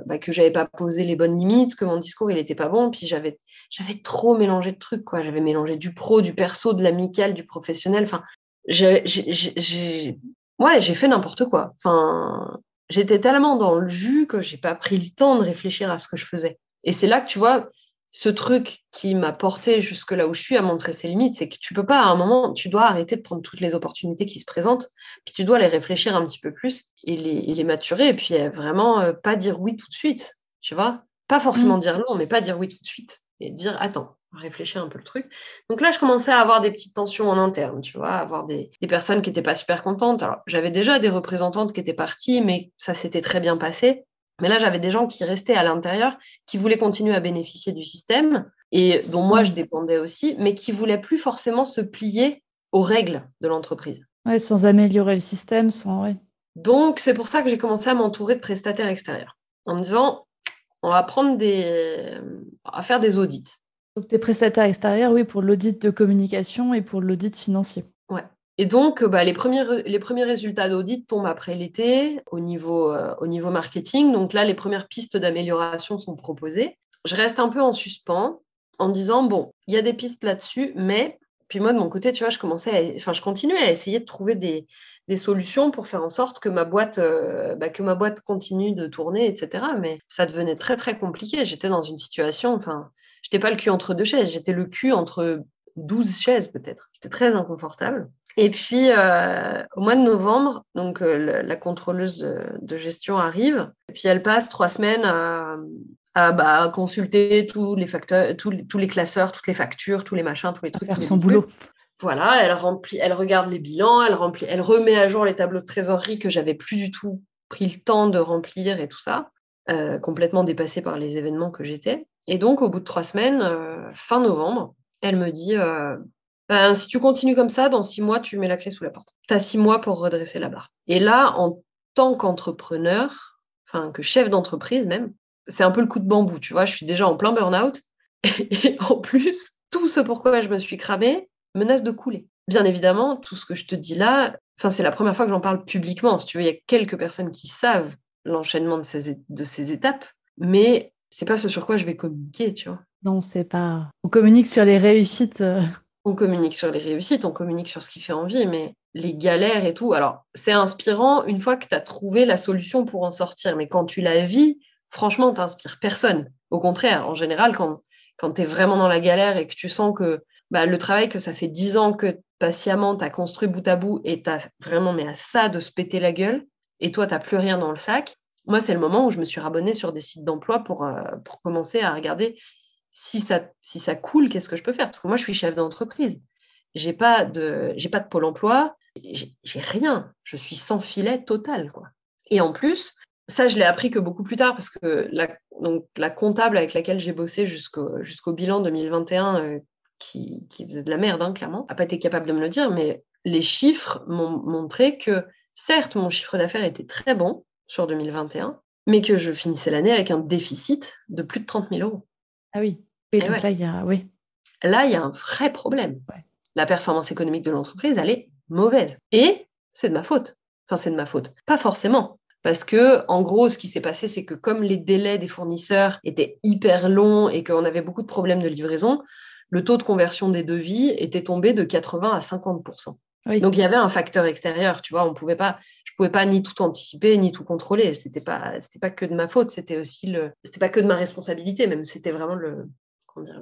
bah, que j'avais pas posé les bonnes limites, que mon discours, il était pas bon, puis j'avais, j'avais trop mélangé de trucs, quoi. J'avais mélangé du pro, du perso, de l'amical, du professionnel. Enfin, j'ai, j'ai, ouais, j'ai fait n'importe quoi. Enfin, j'étais tellement dans le jus que j'ai pas pris le temps de réfléchir à ce que je faisais. Et c'est là que tu vois, ce truc qui m'a porté jusque là où je suis à montrer ses limites, c'est que tu peux pas à un moment, tu dois arrêter de prendre toutes les opportunités qui se présentent, puis tu dois les réfléchir un petit peu plus et les, les maturer, et puis euh, vraiment euh, pas dire oui tout de suite, tu vois. Pas forcément mmh. dire non, mais pas dire oui tout de suite. Et dire attends, réfléchir un peu le truc. Donc là, je commençais à avoir des petites tensions en interne, tu vois, avoir des, personnes qui n'étaient pas super contentes. Alors, j'avais déjà des représentantes qui étaient parties, mais ça s'était très bien passé. Mais là, j'avais des gens qui restaient à l'intérieur, qui voulaient continuer à bénéficier du système, et dont moi, je dépendais aussi, mais qui voulaient plus forcément se plier aux règles de l'entreprise. Ouais, sans améliorer le système, sans... Ouais. Donc, c'est pour ça que j'ai commencé à m'entourer de prestataires extérieurs, en me disant, on va prendre des... à faire des audits. Donc, tes prestataires extérieurs, oui, pour l'audit de communication et pour l'audit financier. Ouais. Et donc, bah, les, premiers, les premiers résultats d'audit tombent après l'été au, niveau, euh, au niveau marketing. Donc là, les premières pistes d'amélioration sont proposées. Je reste un peu en suspens en disant, bon, il y a des pistes là-dessus, mais puis moi, de mon côté, tu vois, je commençais enfin, je continuais à essayer de trouver des, des solutions pour faire en sorte que ma boîte, euh, bah, que ma boîte continue de tourner, etc. Mais ça devenait très, très compliqué. J'étais dans une situation, enfin, j'étais pas le cul entre deux chaises, j'étais le cul entre 12 chaises peut-être. C'était très inconfortable. Et puis, euh, au mois de novembre, donc euh, la, contrôleuse de, gestion arrive, et puis elle passe trois semaines à, bah, consulter tous les facteurs, tous, les classeurs, toutes les factures, tous les machins, tous les trucs. Faire son boulot. Voilà, elle remplit, elle regarde les bilans, elle remplit, elle remet à jour les tableaux de trésorerie que j'avais plus du tout pris le temps de remplir et tout ça, euh, complètement dépassée par les événements que j'étais. Et donc, au bout de trois semaines, euh, fin novembre, elle me dit euh, ben, si tu continues comme ça, dans six mois, tu mets la clé sous la porte. Tu as six mois pour redresser la barre. Et là, en tant qu'entrepreneur, enfin, que chef d'entreprise même, c'est un peu le coup de bambou, tu vois. Je suis déjà en plein burn-out. Et, en plus, tout ce pourquoi je me suis cramée menace de couler. Bien évidemment, tout ce que je te dis là, enfin, c'est la première fois que j'en parle publiquement. Si tu veux, il y a quelques personnes qui savent l'enchaînement de ces, de ces étapes, mais c'est pas ce sur quoi je vais communiquer, tu vois. Non, c'est pas. On communique sur les réussites. On communique sur les réussites, on communique sur ce qui fait envie, mais les galères et tout. Alors, c'est inspirant une fois que tu as trouvé la solution pour en sortir, mais quand tu la vis, franchement, t'inspires personne. Au contraire, en général, quand, quand tu es vraiment dans la galère et que tu sens que bah, le travail que ça fait dix ans que patiemment tu as construit bout à bout et tu as vraiment mais à ça de se péter la gueule, et toi, tu n'as plus rien dans le sac, moi, c'est le moment où je me suis rabonnée sur des sites d'emploi pour, euh, commencer à regarder si ça, si coule, qu'est-ce que je peux faire? Parce que moi, je suis chef d'entreprise. Je n'ai pas, de, pas pôle emploi, j'ai rien. Je suis sans filet total. Et en plus, ça, je l'ai appris que beaucoup plus tard parce que la, comptable avec laquelle j'ai bossé jusqu'au jusqu'au bilan 2021, euh, qui, qui, faisait de la merde, hein, clairement, n'a pas été capable de me le dire, mais les chiffres m'ont montré que, certes, mon chiffre d'affaires était très bon, sur 2021, mais que je finissais l'année avec un déficit de plus de 30 000 euros. Ah oui, et donc là, il y a, oui. Là, il y a un vrai problème. La performance économique de l'entreprise, elle est mauvaise. Et c'est de ma faute. Enfin, c'est de ma faute. Pas forcément. Parce que, en gros, ce qui s'est passé, c'est que comme les délais des fournisseurs étaient hyper longs et qu'on avait beaucoup de problèmes de livraison, le taux de conversion des devis était tombé de 80 à 50% Donc il y avait un facteur extérieur, tu vois, on pouvait pas, pouvais pas ni tout anticiper ni tout contrôler. C'était pas c'était pas que de ma faute, c'était aussi le c'était pas que de ma responsabilité, même c'était vraiment le comment dire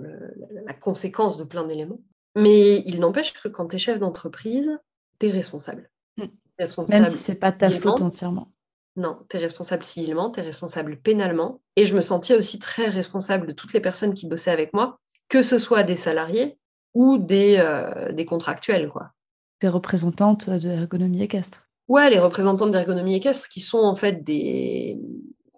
la conséquence de plein d'éléments. Mais il n'empêche que quand tu es chef d'entreprise, tu es responsable. Hmm. responsable. Même si c'est pas ta faute entièrement. Non, tu es responsable civilement, tu es responsable pénalement. Et je me sentais aussi très responsable de toutes les personnes qui bossaient avec moi, que ce soit des salariés ou des, euh, des contractuels. Quoi. Des représentantes de l'ergonomie équestre. Ouais, les représentants d'ergonomie équestre qui sont en fait des.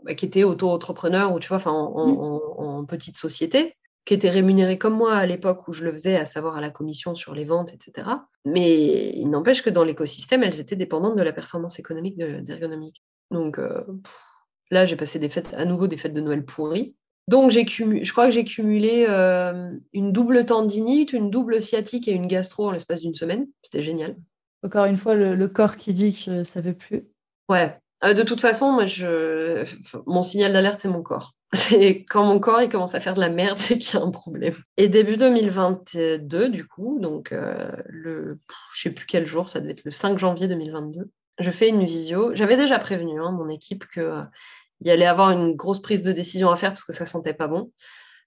Bah, qui étaient auto-entrepreneurs ou tu vois, enfin, en, mmh. petite société, qui étaient rémunérés comme moi à l'époque où je le faisais, à savoir à la commission sur les ventes, etc. Mais il n'empêche que dans l'écosystème, elles étaient dépendantes de la performance économique d'ergonomie. Donc euh, là, j'ai passé des fêtes, à nouveau des fêtes de Noël pourries. Donc, je crois que j'ai cumulé euh, une double tendinite, une double sciatique et une gastro en l'espace d'une semaine. C'était génial. Encore une fois, le, corps qui dit que ça ne veut plus. Ouais. Euh, de toute façon, moi, je... mon signal d'alerte, c'est mon corps. C'est quand mon corps il commence à faire de la merde, c'est qu'il y a un problème. Et début 2022, du coup, donc euh, le, je sais plus quel jour, ça devait être le 5 janvier 2022, je fais une visio. J'avais déjà prévenu hein, mon équipe que il allait avoir une grosse prise de décision à faire parce que ça sentait pas bon,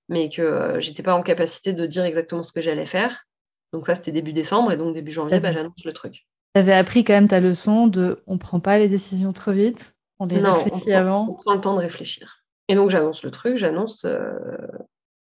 mais que euh, j'étais pas en capacité de dire exactement ce que j'allais faire. Donc ça, c'était début décembre, et donc début janvier, bah, j'annonce le truc. Tu avais appris quand même ta leçon de on prend pas les décisions trop vite, on les réfléchit avant. On prend le temps de réfléchir. Et donc j'annonce le truc, j'annonce. Euh,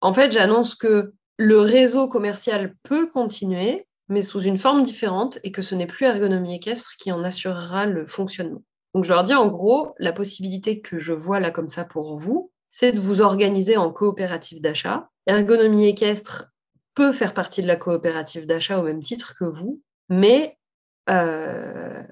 en fait, j'annonce que le réseau commercial peut continuer, mais sous une forme différente, et que ce n'est plus Ergonomie Équestre qui en assurera le fonctionnement. Donc je leur dis en gros, la possibilité que je vois là comme ça pour vous, c'est de vous organiser en coopérative d'achat. Ergonomie équestre peut faire partie de la coopérative d'achat au même titre que vous, mais euh,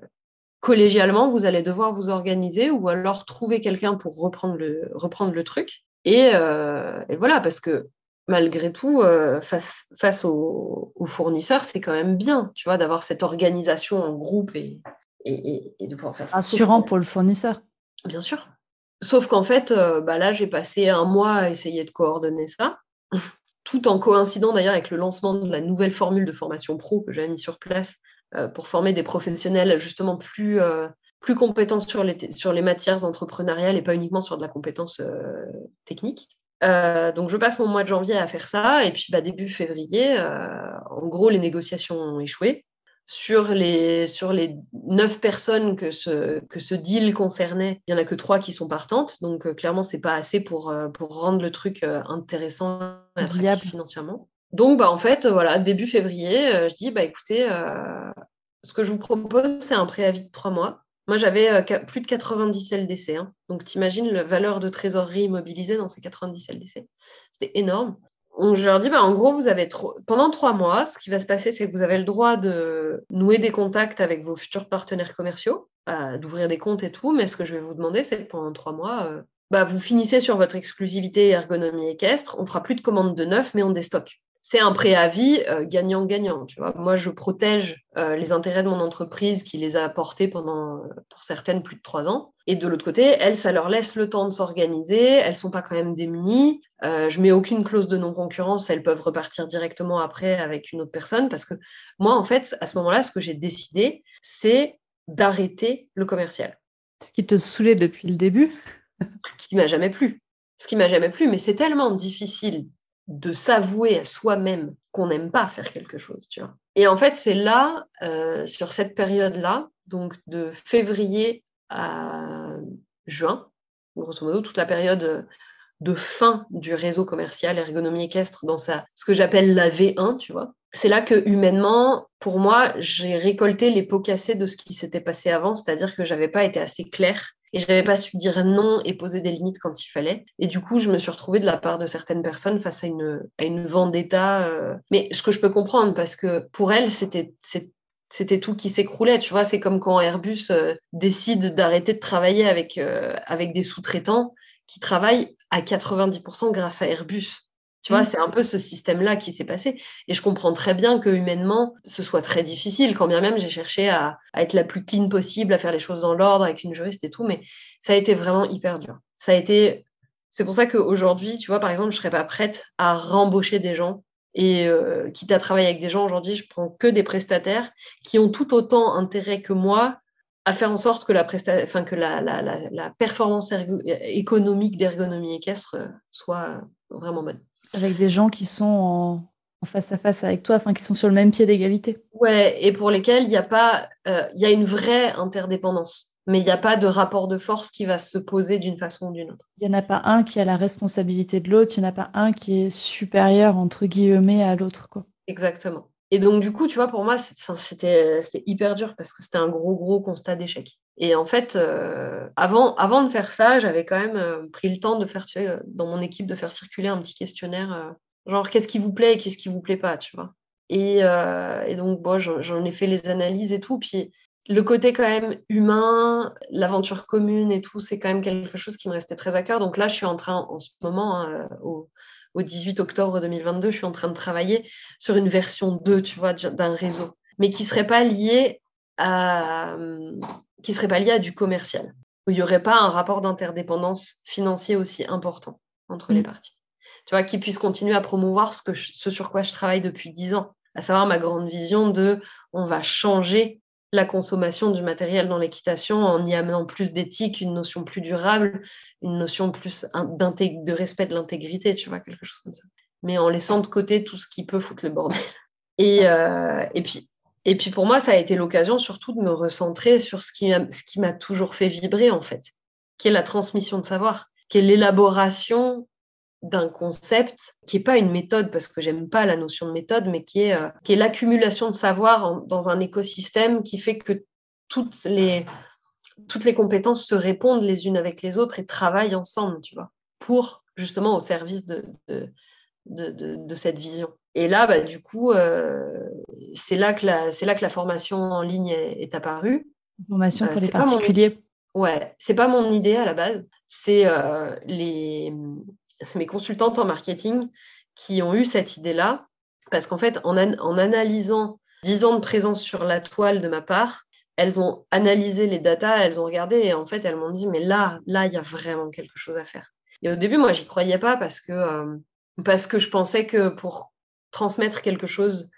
collégialement, vous allez devoir vous organiser ou alors trouver quelqu'un pour reprendre le, reprendre le truc. Et, euh, voilà, parce que malgré tout, euh, face, face aux, aux fournisseurs, c'est quand même bien, tu vois, d'avoir cette organisation en groupe et, et, de pouvoir faire ça. Assurant pour le fournisseur. Bien sûr. Sauf qu'en fait, bah là, j'ai passé un mois à essayer de coordonner ça, tout en coïncidant d'ailleurs avec le lancement de la nouvelle formule de formation pro que j'ai mis sur place euh, pour former des professionnels justement plus, euh, compétents sur les, matières entrepreneuriales et pas uniquement sur de la compétence technique. donc je passe mon mois de janvier à faire ça et puis bah, début février, en gros les négociations ont échoué sur les, sur les neuf personnes que ce, que ce deal concernait, il n'y en a que trois qui sont partantes. Donc, euh, clairement, ce n'est pas assez pour, euh, pour rendre le truc euh, intéressant financièrement. Donc, bah, en fait, voilà, début février, je dis, bah, écoutez, ce que je vous propose, c'est un préavis de trois mois. Moi, j'avais plus de 90 LDC. Hein. Donc, tu imagines la valeur de trésorerie immobilisée dans ces 90 LDC. C'était énorme je leur dis, bah, en gros, vous avez pendant trois mois, ce qui va se passer, c'est que vous avez le droit de nouer des contacts avec vos futurs partenaires commerciaux, euh, d'ouvrir des comptes et tout. Mais ce que je vais vous demander, c'est que pendant trois mois, euh, bah, vous finissez sur votre exclusivité ergonomie équestre. On fera plus de commandes de neuf, mais on déstocke c'est un préavis euh, gagnant-gagnant. tu vois. Moi, je protège euh, les intérêts de mon entreprise qui les a apportés pendant, euh, pour certaines, plus de trois ans. Et de l'autre côté, elles, ça leur laisse le temps de s'organiser. Elles sont pas quand même démunies. je mets aucune clause de non-concurrence. Elles peuvent repartir directement après avec une autre personne. Parce que moi, en fait, à ce moment-là, ce que j'ai décidé, c'est d'arrêter le commercial. Ce qui te saoulait depuis le début Qui m'a jamais plu. Ce qui m'a jamais plu, mais c'est tellement difficile de s'avouer à soi-même qu'on n'aime pas faire quelque chose, tu vois. Et en fait, c'est là, euh, sur cette période-là, donc de février à juin, grosso modo, toute la période de fin du réseau commercial ergonomie équestre dans sa, ce que j'appelle la V1, tu vois. C'est là que humainement, pour moi, j'ai récolté les pots cassés de ce qui s'était passé avant, c'est-à-dire que j'avais pas été assez claire et je n'avais pas su dire non et poser des limites quand il fallait. Et du coup, je me suis retrouvée de la part de certaines personnes face à une, à une vendetta. Euh. Mais ce que je peux comprendre, parce que pour elles, c'était c'était tout qui s'écroulait. Tu vois, c'est comme quand Airbus euh, décide d'arrêter de travailler avec, euh, avec des sous-traitants qui travaillent à 90% grâce à Airbus. Tu vois, mm. c'est un peu ce système-là qui s'est passé. Et je comprends très bien que humainement, ce soit très difficile, quand bien même j'ai cherché à, être la plus clean possible, à faire les choses dans l'ordre avec une juriste et tout, mais ça a été vraiment hyper dur. Ça a été. C'est pour ça qu'aujourd'hui, tu vois, par exemple, je ne serais pas prête à rembaucher des gens. Et euh, quitte à travailler avec des gens aujourd'hui, je prends que des prestataires qui ont tout autant intérêt que moi à faire en sorte que la, enfin, que la, la, la performance économique d'ergonomie équestre euh, soit vraiment bonne. Avec des gens qui sont en, face à face avec toi, enfin qui sont sur le même pied d'égalité. Ouais, et pour lesquels il y a pas, euh, il y a une vraie interdépendance, mais il n'y a pas de rapport de force qui va se poser d'une façon ou d'une autre. Il n'y en a pas un qui a la responsabilité de l'autre, il n'y en a pas un qui est supérieur entre guillemets à l'autre, quoi. Exactement. Et donc, du coup, tu vois, pour moi, c'était hyper dur parce que c'était un gros, gros constat d'échec. Et en fait, euh, avant, avant de faire ça, j'avais quand même euh, pris le temps de faire, tu sais, dans mon équipe, de faire circuler un petit questionnaire, euh, genre qu'est-ce qui vous plaît et qu'est-ce qui vous plaît pas, tu vois. Et, et donc, bon, j'en ai fait les analyses et tout. Puis le côté quand même humain, l'aventure commune et tout, c'est quand même quelque chose qui me restait très à cœur. Donc là, je suis en train, en ce moment, hein, au, 18 octobre 2022, je suis en train de travailler sur une version 2, tu vois, d'un réseau, mais qui ne serait pas lié à, qui serait pas lié à du commercial, où il n'y aurait pas un rapport d'interdépendance financier aussi important entre les mm. parties. Tu vois, qui puisse continuer à promouvoir ce, que ce sur quoi je travaille depuis 10 ans, à savoir ma grande vision de on va changer la consommation du matériel dans l'équitation en y amenant plus d'éthique, une notion plus durable, une notion plus de respect de l'intégrité, tu vois, quelque chose comme ça. Mais en laissant de côté tout ce qui peut foutre le bordel. Et, euh, et, puis, et puis pour moi, ça a été l'occasion surtout de me recentrer sur ce qui m'a toujours fait vibrer, en fait, qui est la transmission de savoir, qui est l'élaboration d'un concept qui n'est pas une méthode, parce que j'aime pas la notion de méthode, mais qui est, euh, qui est l'accumulation de savoir dans un écosystème qui fait que toutes les, toutes les compétences se répondent les unes avec les autres et travaillent ensemble, tu vois, pour justement au service de, de, de, cette vision. Et là, bah, du coup, euh, c'est là, que la, là que la formation en ligne est, apparue. Formation euh, pour les particuliers. Ouais, c'est pas mon idée à la base. C'est les, c'est mes consultantes en marketing qui ont eu cette idée-là, parce qu'en fait, en, en, analysant 10 ans de présence sur la toile de ma part, elles ont analysé les datas, elles ont regardé, et en fait, elles m'ont dit, mais là, là, il y a vraiment quelque chose à faire. Et au début, moi, j'y croyais pas parce que, euh, parce que je pensais que pour transmettre quelque chose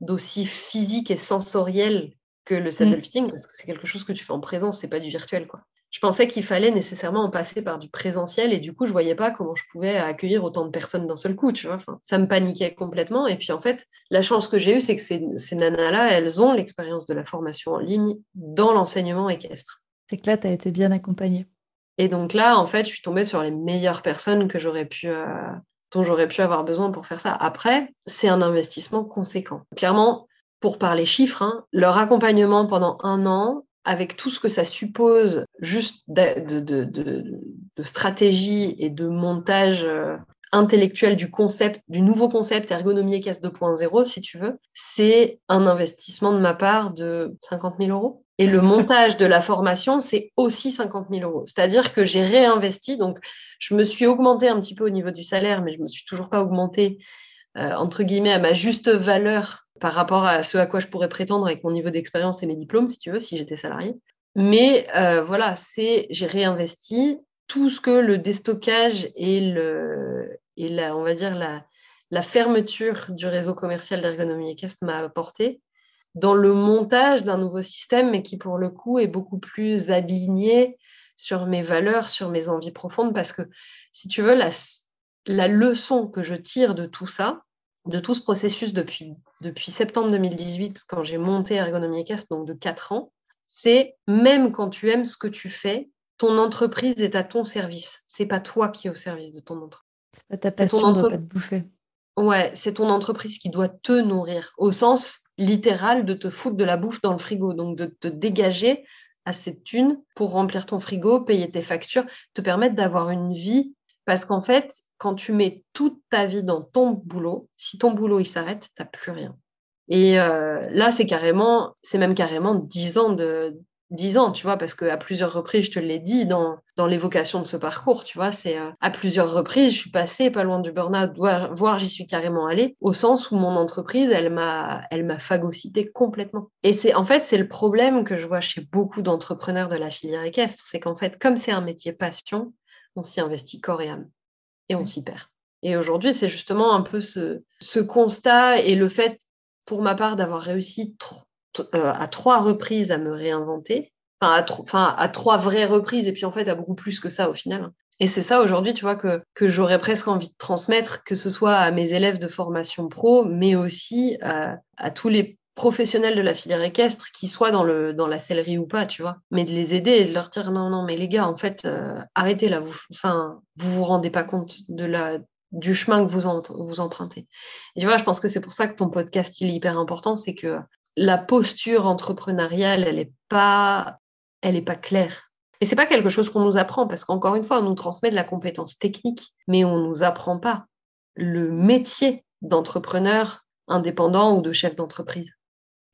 d'aussi physique et sensoriel que le saddle fitting, parce que c'est quelque chose que tu fais en présence, c'est pas du virtuel, quoi je pensais qu'il fallait nécessairement en passer par du présentiel et du coup, je voyais pas comment je pouvais accueillir autant de personnes d'un seul coup, tu vois. ça me paniquait complètement. Et puis, en fait, la chance que j'ai eue, c'est que ces, ces nanas-là, elles ont l'expérience de la formation en ligne dans l'enseignement équestre. C'est que là, tu as été bien accompagnée. Et donc là, en fait, je suis tombée sur les meilleures personnes que j'aurais pu, euh, dont j'aurais pu avoir besoin pour faire ça. Après, c'est un investissement conséquent. Clairement, pour parler chiffres, hein, leur accompagnement pendant un an, avec tout ce que ça suppose juste de, stratégie et de montage euh, intellectuel du concept, du nouveau concept ergonomie et caisse 2.0, si tu veux, c'est un investissement de ma part de 50 000 euros. Et le montage de la formation, c'est aussi 50 000 euros. C'est-à-dire que j'ai réinvesti, donc je me suis augmenté un petit peu au niveau du salaire, mais je me suis toujours pas augmenté euh, entre guillemets à ma juste valeur par rapport à ce à quoi je pourrais prétendre avec mon niveau d'expérience et mes diplômes, si tu veux, si j'étais salarié. Mais euh, voilà, c'est j'ai réinvesti tout ce que le déstockage et, le, et la, on va dire la, la fermeture du réseau commercial d'ergonomie équestre m'a apporté dans le montage d'un nouveau système, mais qui pour le coup est beaucoup plus aligné sur mes valeurs, sur mes envies profondes, parce que si tu veux, la, la leçon que je tire de tout ça, de tout ce processus depuis, depuis septembre 2018, quand j'ai monté Ergonomie Cast, donc de 4 ans, c'est même quand tu aimes ce que tu fais, ton entreprise est à ton service. C'est pas toi qui es au service de ton entreprise. C'est pas ta passion de pas te bouffer. Ouais, c'est ton entreprise qui doit te nourrir, au sens littéral de te foutre de la bouffe dans le frigo, donc de te dégager à cette thune pour remplir ton frigo, payer tes factures, te permettre d'avoir une vie parce qu'en fait, quand tu mets toute ta vie dans ton boulot, si ton boulot il s'arrête, tu n'as plus rien. Et euh, là, c'est carrément, c'est même carrément 10 ans de 10 ans, tu vois, parce qu'à plusieurs reprises, je te l'ai dit dans, dans l'évocation de ce parcours, tu vois, c'est euh, à plusieurs reprises, je suis passée pas loin du burn-out, voire, j'y suis carrément allée, au sens où mon entreprise, elle m'a, elle m'a phagocyté complètement. Et c'est, en fait, c'est le problème que je vois chez beaucoup d'entrepreneurs de la filière équestre, c'est qu'en fait, comme c'est un métier passion, on s'y investit corps et âme et on s'y perd. Et aujourd'hui, c'est justement un peu ce, constat et le fait, pour ma part, d'avoir réussi euh, à trois reprises à me réinventer, enfin à, trois vraies reprises, et puis en fait à beaucoup plus que ça au final. Et c'est ça aujourd'hui, tu vois, que, que j'aurais presque envie de transmettre, que ce soit à mes élèves de formation pro, mais aussi à, à tous les professionnels de la filière équestre, qui soient dans, le, dans la sellerie ou pas, tu vois. Mais de les aider et de leur dire non, non, mais les gars, en fait, euh, arrêtez là, vous, enfin, vous vous rendez pas compte de la, du chemin que vous, vous empruntez. Et tu vois, je pense que c'est pour ça que ton podcast, il est hyper important, c'est que la posture entrepreneuriale, elle n'est pas, elle est pas claire. Et c'est pas quelque chose qu'on nous apprend, parce qu'encore une fois, on nous transmet de la compétence technique, mais on nous apprend pas le métier d'entrepreneur indépendant ou de chef d'entreprise.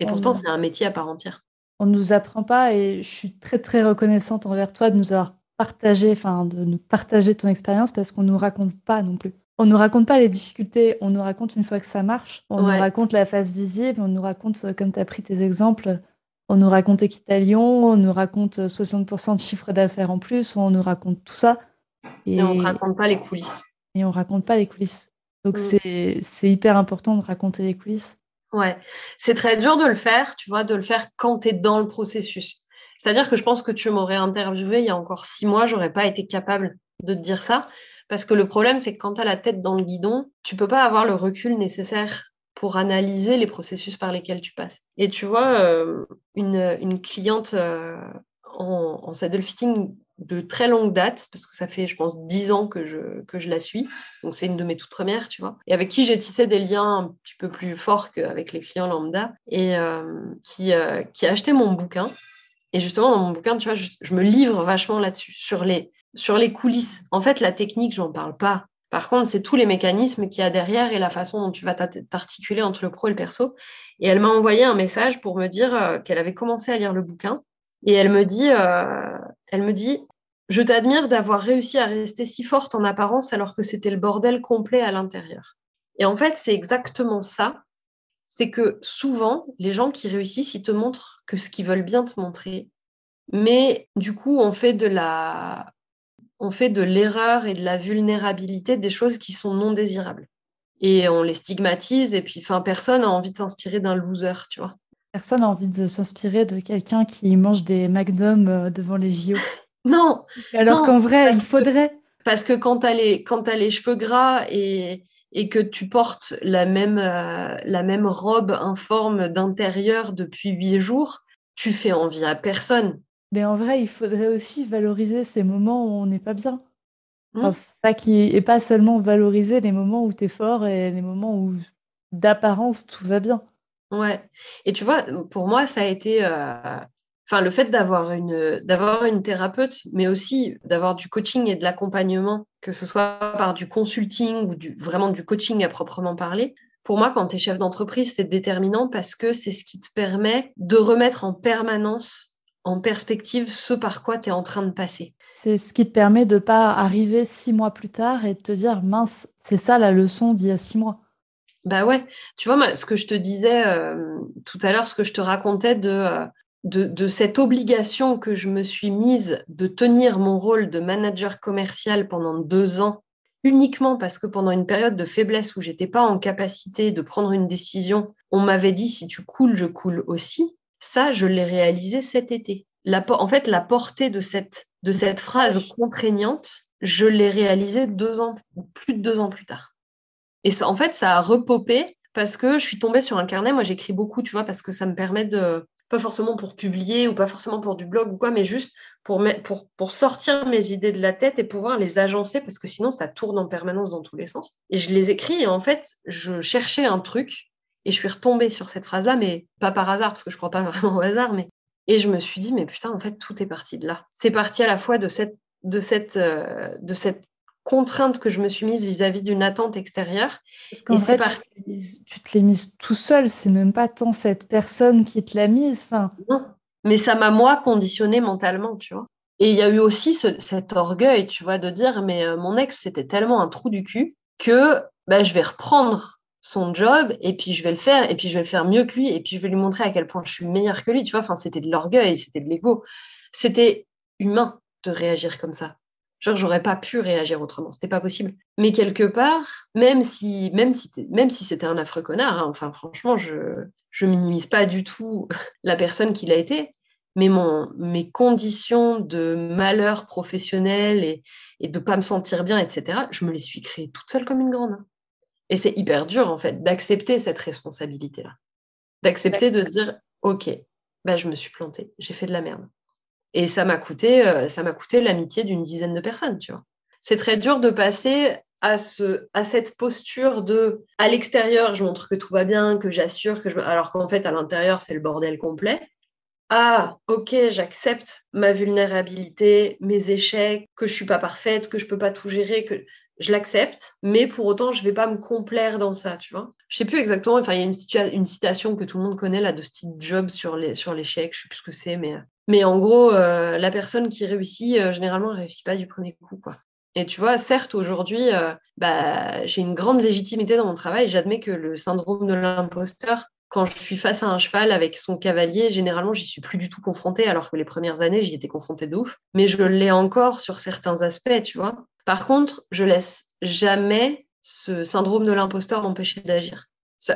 Et pourtant, c'est un métier à part entière. on nous apprend pas et je suis très très reconnaissante envers toi de nous avoir partagé, enfin de nous partager ton expérience parce qu'on nous raconte pas non plus. On nous raconte pas les difficultés, on nous raconte une fois que ça marche, on nous raconte la face visible, on nous raconte, comme tu as pris tes exemples, on nous raconte Équitalion, on nous raconte 60% de chiffre d'affaires en plus, on nous raconte tout ça. Et, on ne raconte pas les coulisses. Et on raconte pas les coulisses. Donc mm. c'est hyper important de raconter les coulisses. Ouais, c'est très dur de le faire, tu vois, de le faire quand tu es dans le processus. C'est-à-dire que je pense que tu m'aurais interviewé il y a encore six mois, j'aurais pas été capable de te dire ça. Parce que le problème, c'est que quand tu as la tête dans le guidon, tu peux pas avoir le recul nécessaire pour analyser les processus par lesquels tu passes. Et tu vois, euh, une, cliente euh, en, en saddle fitting de très longue date, parce que ça fait, je pense, dix ans que je, que je la suis. Donc, c'est une de mes toutes premières, tu vois. Et avec qui j'ai tissé des liens un petit peu plus forts qu'avec les clients lambda. Et euh, qui, euh, qui a acheté mon bouquin. Et justement, dans mon bouquin, tu vois, je, me livre vachement là-dessus, sur les, sur les coulisses. En fait, la technique, j'en parle pas. Par contre, c'est tous les mécanismes qu'il y a derrière et la façon dont tu vas t'articuler entre le pro et le perso. Et elle m'a envoyé un message pour me dire euh, qu'elle avait commencé à lire le bouquin et elle me dit, euh, elle me dit, je t'admire d'avoir réussi à rester si forte en apparence alors que c'était le bordel complet à l'intérieur. Et en fait, c'est exactement ça. C'est que souvent, les gens qui réussissent, ils te montrent que ce qu'ils veulent bien te montrer. Mais du coup, on fait de la, on fait de l'erreur et de la vulnérabilité des choses qui sont non désirables. Et on les stigmatise. Et puis, enfin, personne n'a envie de s'inspirer d'un loser, tu vois. Personne n'a envie de s'inspirer de quelqu'un qui mange des McDonald's euh, devant les JO. Non. Alors qu'en vrai, il faudrait. parce que quand tu as, les cheveux gras et, et que tu portes la même, euh, la même robe informe d'intérieur depuis huit jours, tu fais envie à personne. Mais en vrai, il faudrait aussi valoriser ces moments où on n'est pas bien. Mmh. ça qui est pas seulement valoriser les moments où tu es fort et les moments où d'apparence tout va bien. Ouais. Et tu vois, pour moi, ça a été. Le fait d'avoir une, une thérapeute, mais aussi d'avoir du coaching et de l'accompagnement, que ce soit par du consulting ou du, vraiment du coaching à proprement parler, pour moi, quand tu es chef d'entreprise, c'est déterminant parce que c'est ce qui te permet de remettre en permanence en perspective ce par quoi tu es en train de passer. C'est ce qui te permet de pas arriver six mois plus tard et de te dire mince, c'est ça la leçon d'il y a six mois. Bah ouais, tu vois, ce que je te disais euh, tout à l'heure, ce que je te racontais euh, de, de, cette obligation que je me suis mise de tenir mon rôle de manager commercial pendant deux ans, uniquement parce que pendant une période de faiblesse où j'étais pas en capacité de prendre une décision, on m'avait dit si tu coules, je coule aussi. Ça, je l'ai réalisé cet été. En fait, la portée de cette, de cette phrase contraignante, je l'ai réalisée deux ans, plus de deux ans plus tard. Et ça, en fait, ça a repopé parce que je suis tombée sur un carnet. Moi, j'écris beaucoup, tu vois, parce que ça me permet de, pas forcément pour publier ou pas forcément pour du blog ou quoi, mais juste pour, pour, pour sortir mes idées de la tête et pouvoir les agencer parce que sinon, ça tourne en permanence dans tous les sens. Et je les écris et en fait, je cherchais un truc et je suis retombée sur cette phrase-là, mais pas par hasard, parce que je crois pas vraiment au hasard, mais et je me suis dit, mais putain, en fait, tout est parti de là. C'est parti à la fois de cette, de cette, euh, de cette contrainte que je me suis mise vis-à-vis d'une attente extérieure. Parce qu'en fait, tu te l'es mise tout seul, c'est même pas tant cette personne qui te l'a mise. Non, mais ça m'a moi conditionné mentalement, tu vois. Et il y a eu aussi cet orgueil, tu vois, de dire, mais euh, mon ex, c'était tellement un trou du cul que bah, je vais reprendre son job et puis je vais le faire et puis je vais le faire mieux que lui et puis je vais lui montrer à quel point je suis meilleure que lui, tu vois. Enfin, c'était de l'orgueil, c'était de l'ego. C'était humain de réagir comme ça. Genre, j'aurais pas pu réagir autrement, c'était pas possible. Mais quelque part, même si, même si, même si c'était un affreux connard, hein, enfin, franchement, je, je minimise pas du tout la personne qu'il a été, mais mon, mes conditions de malheur professionnel et, et de pas me sentir bien, etc., je me les suis créées toute seule comme une grande. Hein. Et c'est hyper dur, en fait, d'accepter cette responsabilité-là. D'accepter de dire, OK, bah, je me suis plantée, j'ai fait de la merde. Et ça m'a coûté, euh, ça m'a coûté l'amitié d'une dizaine de personnes, tu vois. C'est très dur de passer à, ce, à cette posture de à l'extérieur, je montre que tout va bien, que j'assure, que je... alors qu'en fait, à l'intérieur, c'est le bordel complet. Ah, ok, j'accepte ma vulnérabilité, mes échecs, que je suis pas parfaite, que je peux pas tout gérer, que je l'accepte, mais pour autant, je vais pas me complaire dans ça, tu vois. Je sais plus exactement, enfin, il y a une, citation que tout le monde connaît là de Steve Jobs sur l'échec, sur je sais plus ce que c'est, mais, mais en gros, euh, la personne qui réussit, euh, généralement, ne réussit pas du premier coup, quoi. Et tu vois, certes, aujourd'hui, euh, bah, j'ai une grande légitimité dans mon travail. J'admets que le syndrome de l'imposteur, quand je suis face à un cheval avec son cavalier, généralement, j'y suis plus du tout confrontée, alors que les premières années, j'y étais confrontée de ouf. Mais je l'ai encore sur certains aspects, tu vois. Par contre, je laisse jamais ce syndrome de l'imposteur m'empêcher d'agir.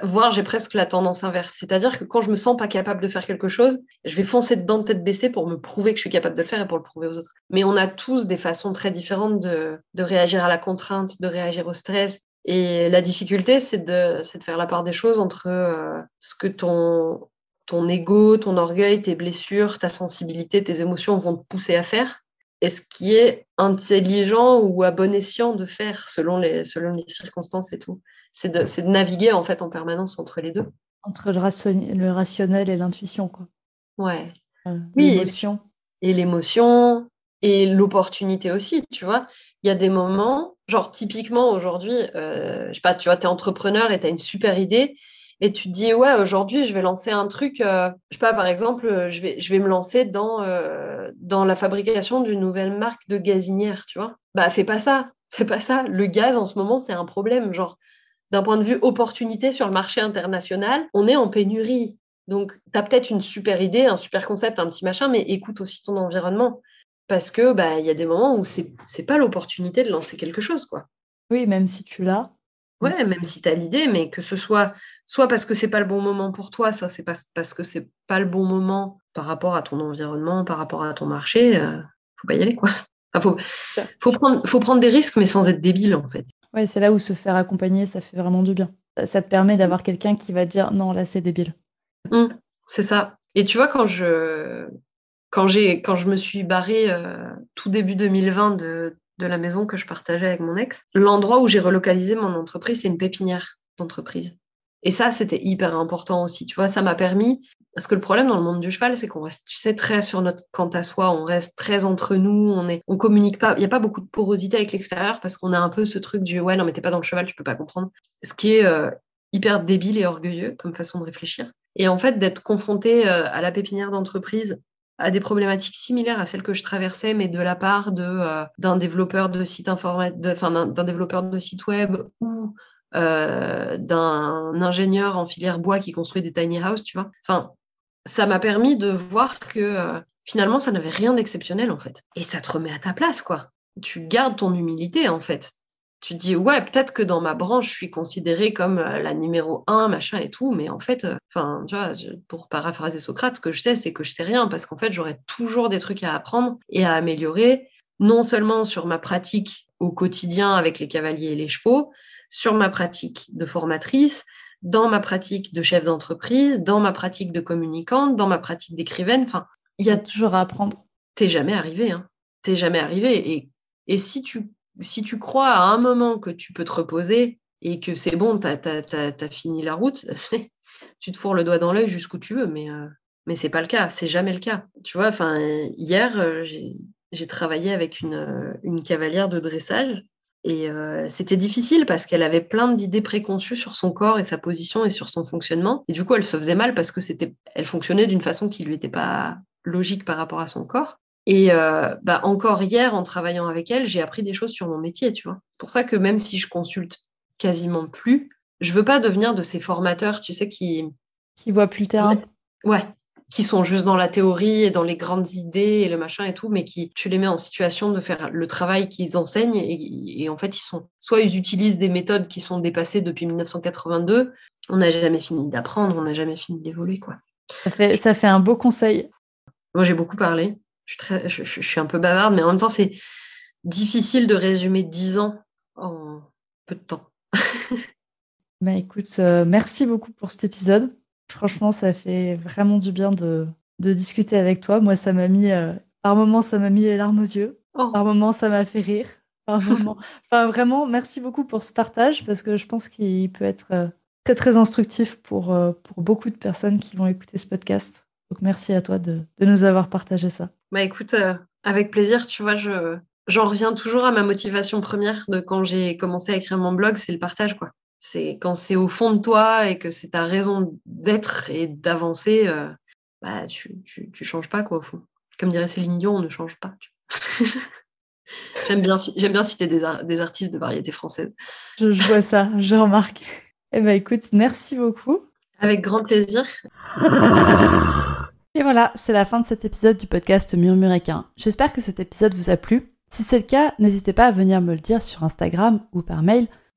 Voire, j'ai presque la tendance inverse. C'est-à-dire que quand je me sens pas capable de faire quelque chose, je vais foncer dedans tête baissée pour me prouver que je suis capable de le faire et pour le prouver aux autres. Mais on a tous des façons très différentes de, réagir à la contrainte, de réagir au stress. Et la difficulté, c'est de, faire la part des choses entre euh, ce que ton, ton ego, ton orgueil, tes blessures, ta sensibilité, tes émotions vont te pousser à faire et ce qui est intelligent ou à bon escient de faire selon les, selon les circonstances et tout? C'est de, de, naviguer en fait en permanence entre les deux. Entre le, le rationnel et l'intuition, quoi. Ouais. oui. L'émotion. Et l'émotion et l'opportunité aussi, tu vois. Il y a des moments, genre typiquement aujourd'hui, euh, je sais pas, tu vois, tu es entrepreneur et tu as une super idée et tu te dis ouais aujourd'hui je vais lancer un truc euh, je sais pas par exemple euh, je vais je vais me lancer dans euh, dans la fabrication d'une nouvelle marque de gazinière tu vois. Bah fais pas ça fais pas ça. Le gaz en ce moment c'est un problème genre d'un point de vue opportunité sur le marché international on est en pénurie. Donc tu as peut-être une super idée un super concept un petit machin mais écoute aussi ton environnement. Parce que bah il y a des moments où c'est c'est pas l'opportunité de lancer quelque chose quoi. Oui même si tu l'as. Ouais, même si tu as l'idée, mais que ce soit soit parce que c'est pas le bon moment pour toi, ça c'est pas parce que c'est pas le bon moment par rapport à ton environnement, par rapport à ton marché, euh, faut pas y aller quoi. faut, faut, prendre, faut prendre des risques, mais sans être débile en fait. Ouais, c'est là où se faire accompagner, ça fait vraiment du bien. Ça te permet d'avoir quelqu'un qui va dire non, là c'est débile. Mmh, c'est ça. Et tu vois, quand je, quand j'ai, quand je me suis barrée euh, tout début 2020 de, de la maison que je partageais avec mon ex, l'endroit où j'ai relocalisé mon entreprise, c'est une pépinière d'entreprise. Et ça, c'était hyper important aussi. Tu vois, ça m'a permis. Parce que le problème dans le monde du cheval, c'est qu'on reste, tu sais, très sur notre quant à soi, on reste très entre nous, on est, on communique pas. Il n'y a pas beaucoup de porosité avec l'extérieur parce qu'on a un peu ce truc du ouais, non, mais t'es pas dans le cheval, tu peux pas comprendre. Ce qui est euh, hyper débile et orgueilleux comme façon de réfléchir. Et en fait, d'être confronté euh, à la pépinière d'entreprise à des problématiques similaires à celles que je traversais, mais de la part de, euh, d'un développeur de site enfin, d'un, développeur de site web ou d'un ingénieur en filière bois qui construit des tiny houses, tu vois. Enfin, ça m'a permis de voir que euh, finalement, ça n'avait rien d'exceptionnel, en fait. Et ça te remet à ta place, quoi. Tu gardes ton humilité, en fait tu te dis ouais peut-être que dans ma branche je suis considérée comme euh, la numéro un machin et tout mais en fait euh, enfin tu vois pour paraphraser Socrate ce que je sais c'est que je sais rien parce qu'en fait j'aurais toujours des trucs à apprendre et à améliorer non seulement sur ma pratique au quotidien avec les cavaliers et les chevaux sur ma pratique de formatrice dans ma pratique de chef d'entreprise dans ma pratique de communicante dans ma pratique d'écrivaine. Enfin il y a toujours à apprendre. t'es jamais arrivé hein. T'es jamais arrivé. Et et si tu si tu crois à un moment que tu peux te reposer et que c'est bon, tu as, fini la route, tu te fourres le doigt dans l'œil jusqu'où tu veux, mais, euh, mais ce n'est pas le cas, c'est jamais le cas. Tu vois, enfin, hier, euh, j'ai travaillé avec une, euh, une, cavalière de dressage et c'était difficile parce qu'elle avait plein d'idées préconçues sur son corps et sa position et sur son fonctionnement. Et du coup, elle se faisait mal parce que c'était, elle fonctionnait d'une façon qui lui était pas logique par rapport à son corps. Et euh, bah, encore hier, en travaillant avec elle, j'ai appris des choses sur mon métier, tu vois. C'est pour ça que même si je consulte quasiment plus, je veux pas devenir de ces formateurs, tu sais, qui... Qui voient plus le terrain. Ouais, qui sont juste dans la théorie et dans les grandes idées et le machin et tout, mais qui, tu les mets en situation de faire le travail qu'ils enseignent et, en fait, ils sont, soit ils utilisent des méthodes qui sont dépassées depuis 1982, on n'a jamais fini d'apprendre, on n'a jamais fini d'évoluer, quoi. Ça fait, ça fait un beau conseil. Moi, j'ai beaucoup parlé. Je suis, un peu bavarde, mais en même temps, c'est difficile de résumer dix ans en peu de temps. bah écoute, euh, merci beaucoup pour cet épisode. Franchement, ça fait vraiment du bien de, discuter avec toi. Moi, ça m'a mis, euh, par moments, ça m'a mis les larmes aux yeux. Oh. Par moments, ça m'a fait rire. Par moments... enfin, vraiment, merci beaucoup pour ce partage parce que je pense qu'il peut être euh, très, très instructif pour, pour beaucoup de personnes qui vont écouter ce podcast. Donc, merci à toi de nous avoir partagé ça. Bah écoute, euh, avec plaisir, tu vois, je, j'en reviens toujours à ma motivation première de quand j'ai commencé à écrire mon blog, c'est le partage, quoi. C'est quand c'est au fond de toi et que c'est ta raison d'être et d'avancer, euh, bah, tu, tu, tu, changes pas, quoi, au fond. Comme dirait Céline Dion, on ne change pas. j'aime bien, j'aime bien citer des, des, artistes de variété française. Je, je vois ça, je remarque. Eh ben, écoute, merci beaucoup. Avec grand plaisir. Et voilà, c'est la fin de cet épisode du podcast Murmuréquin. J'espère que cet épisode vous a plu. Si c'est le cas, n'hésitez pas à venir me le dire sur Instagram ou par mail.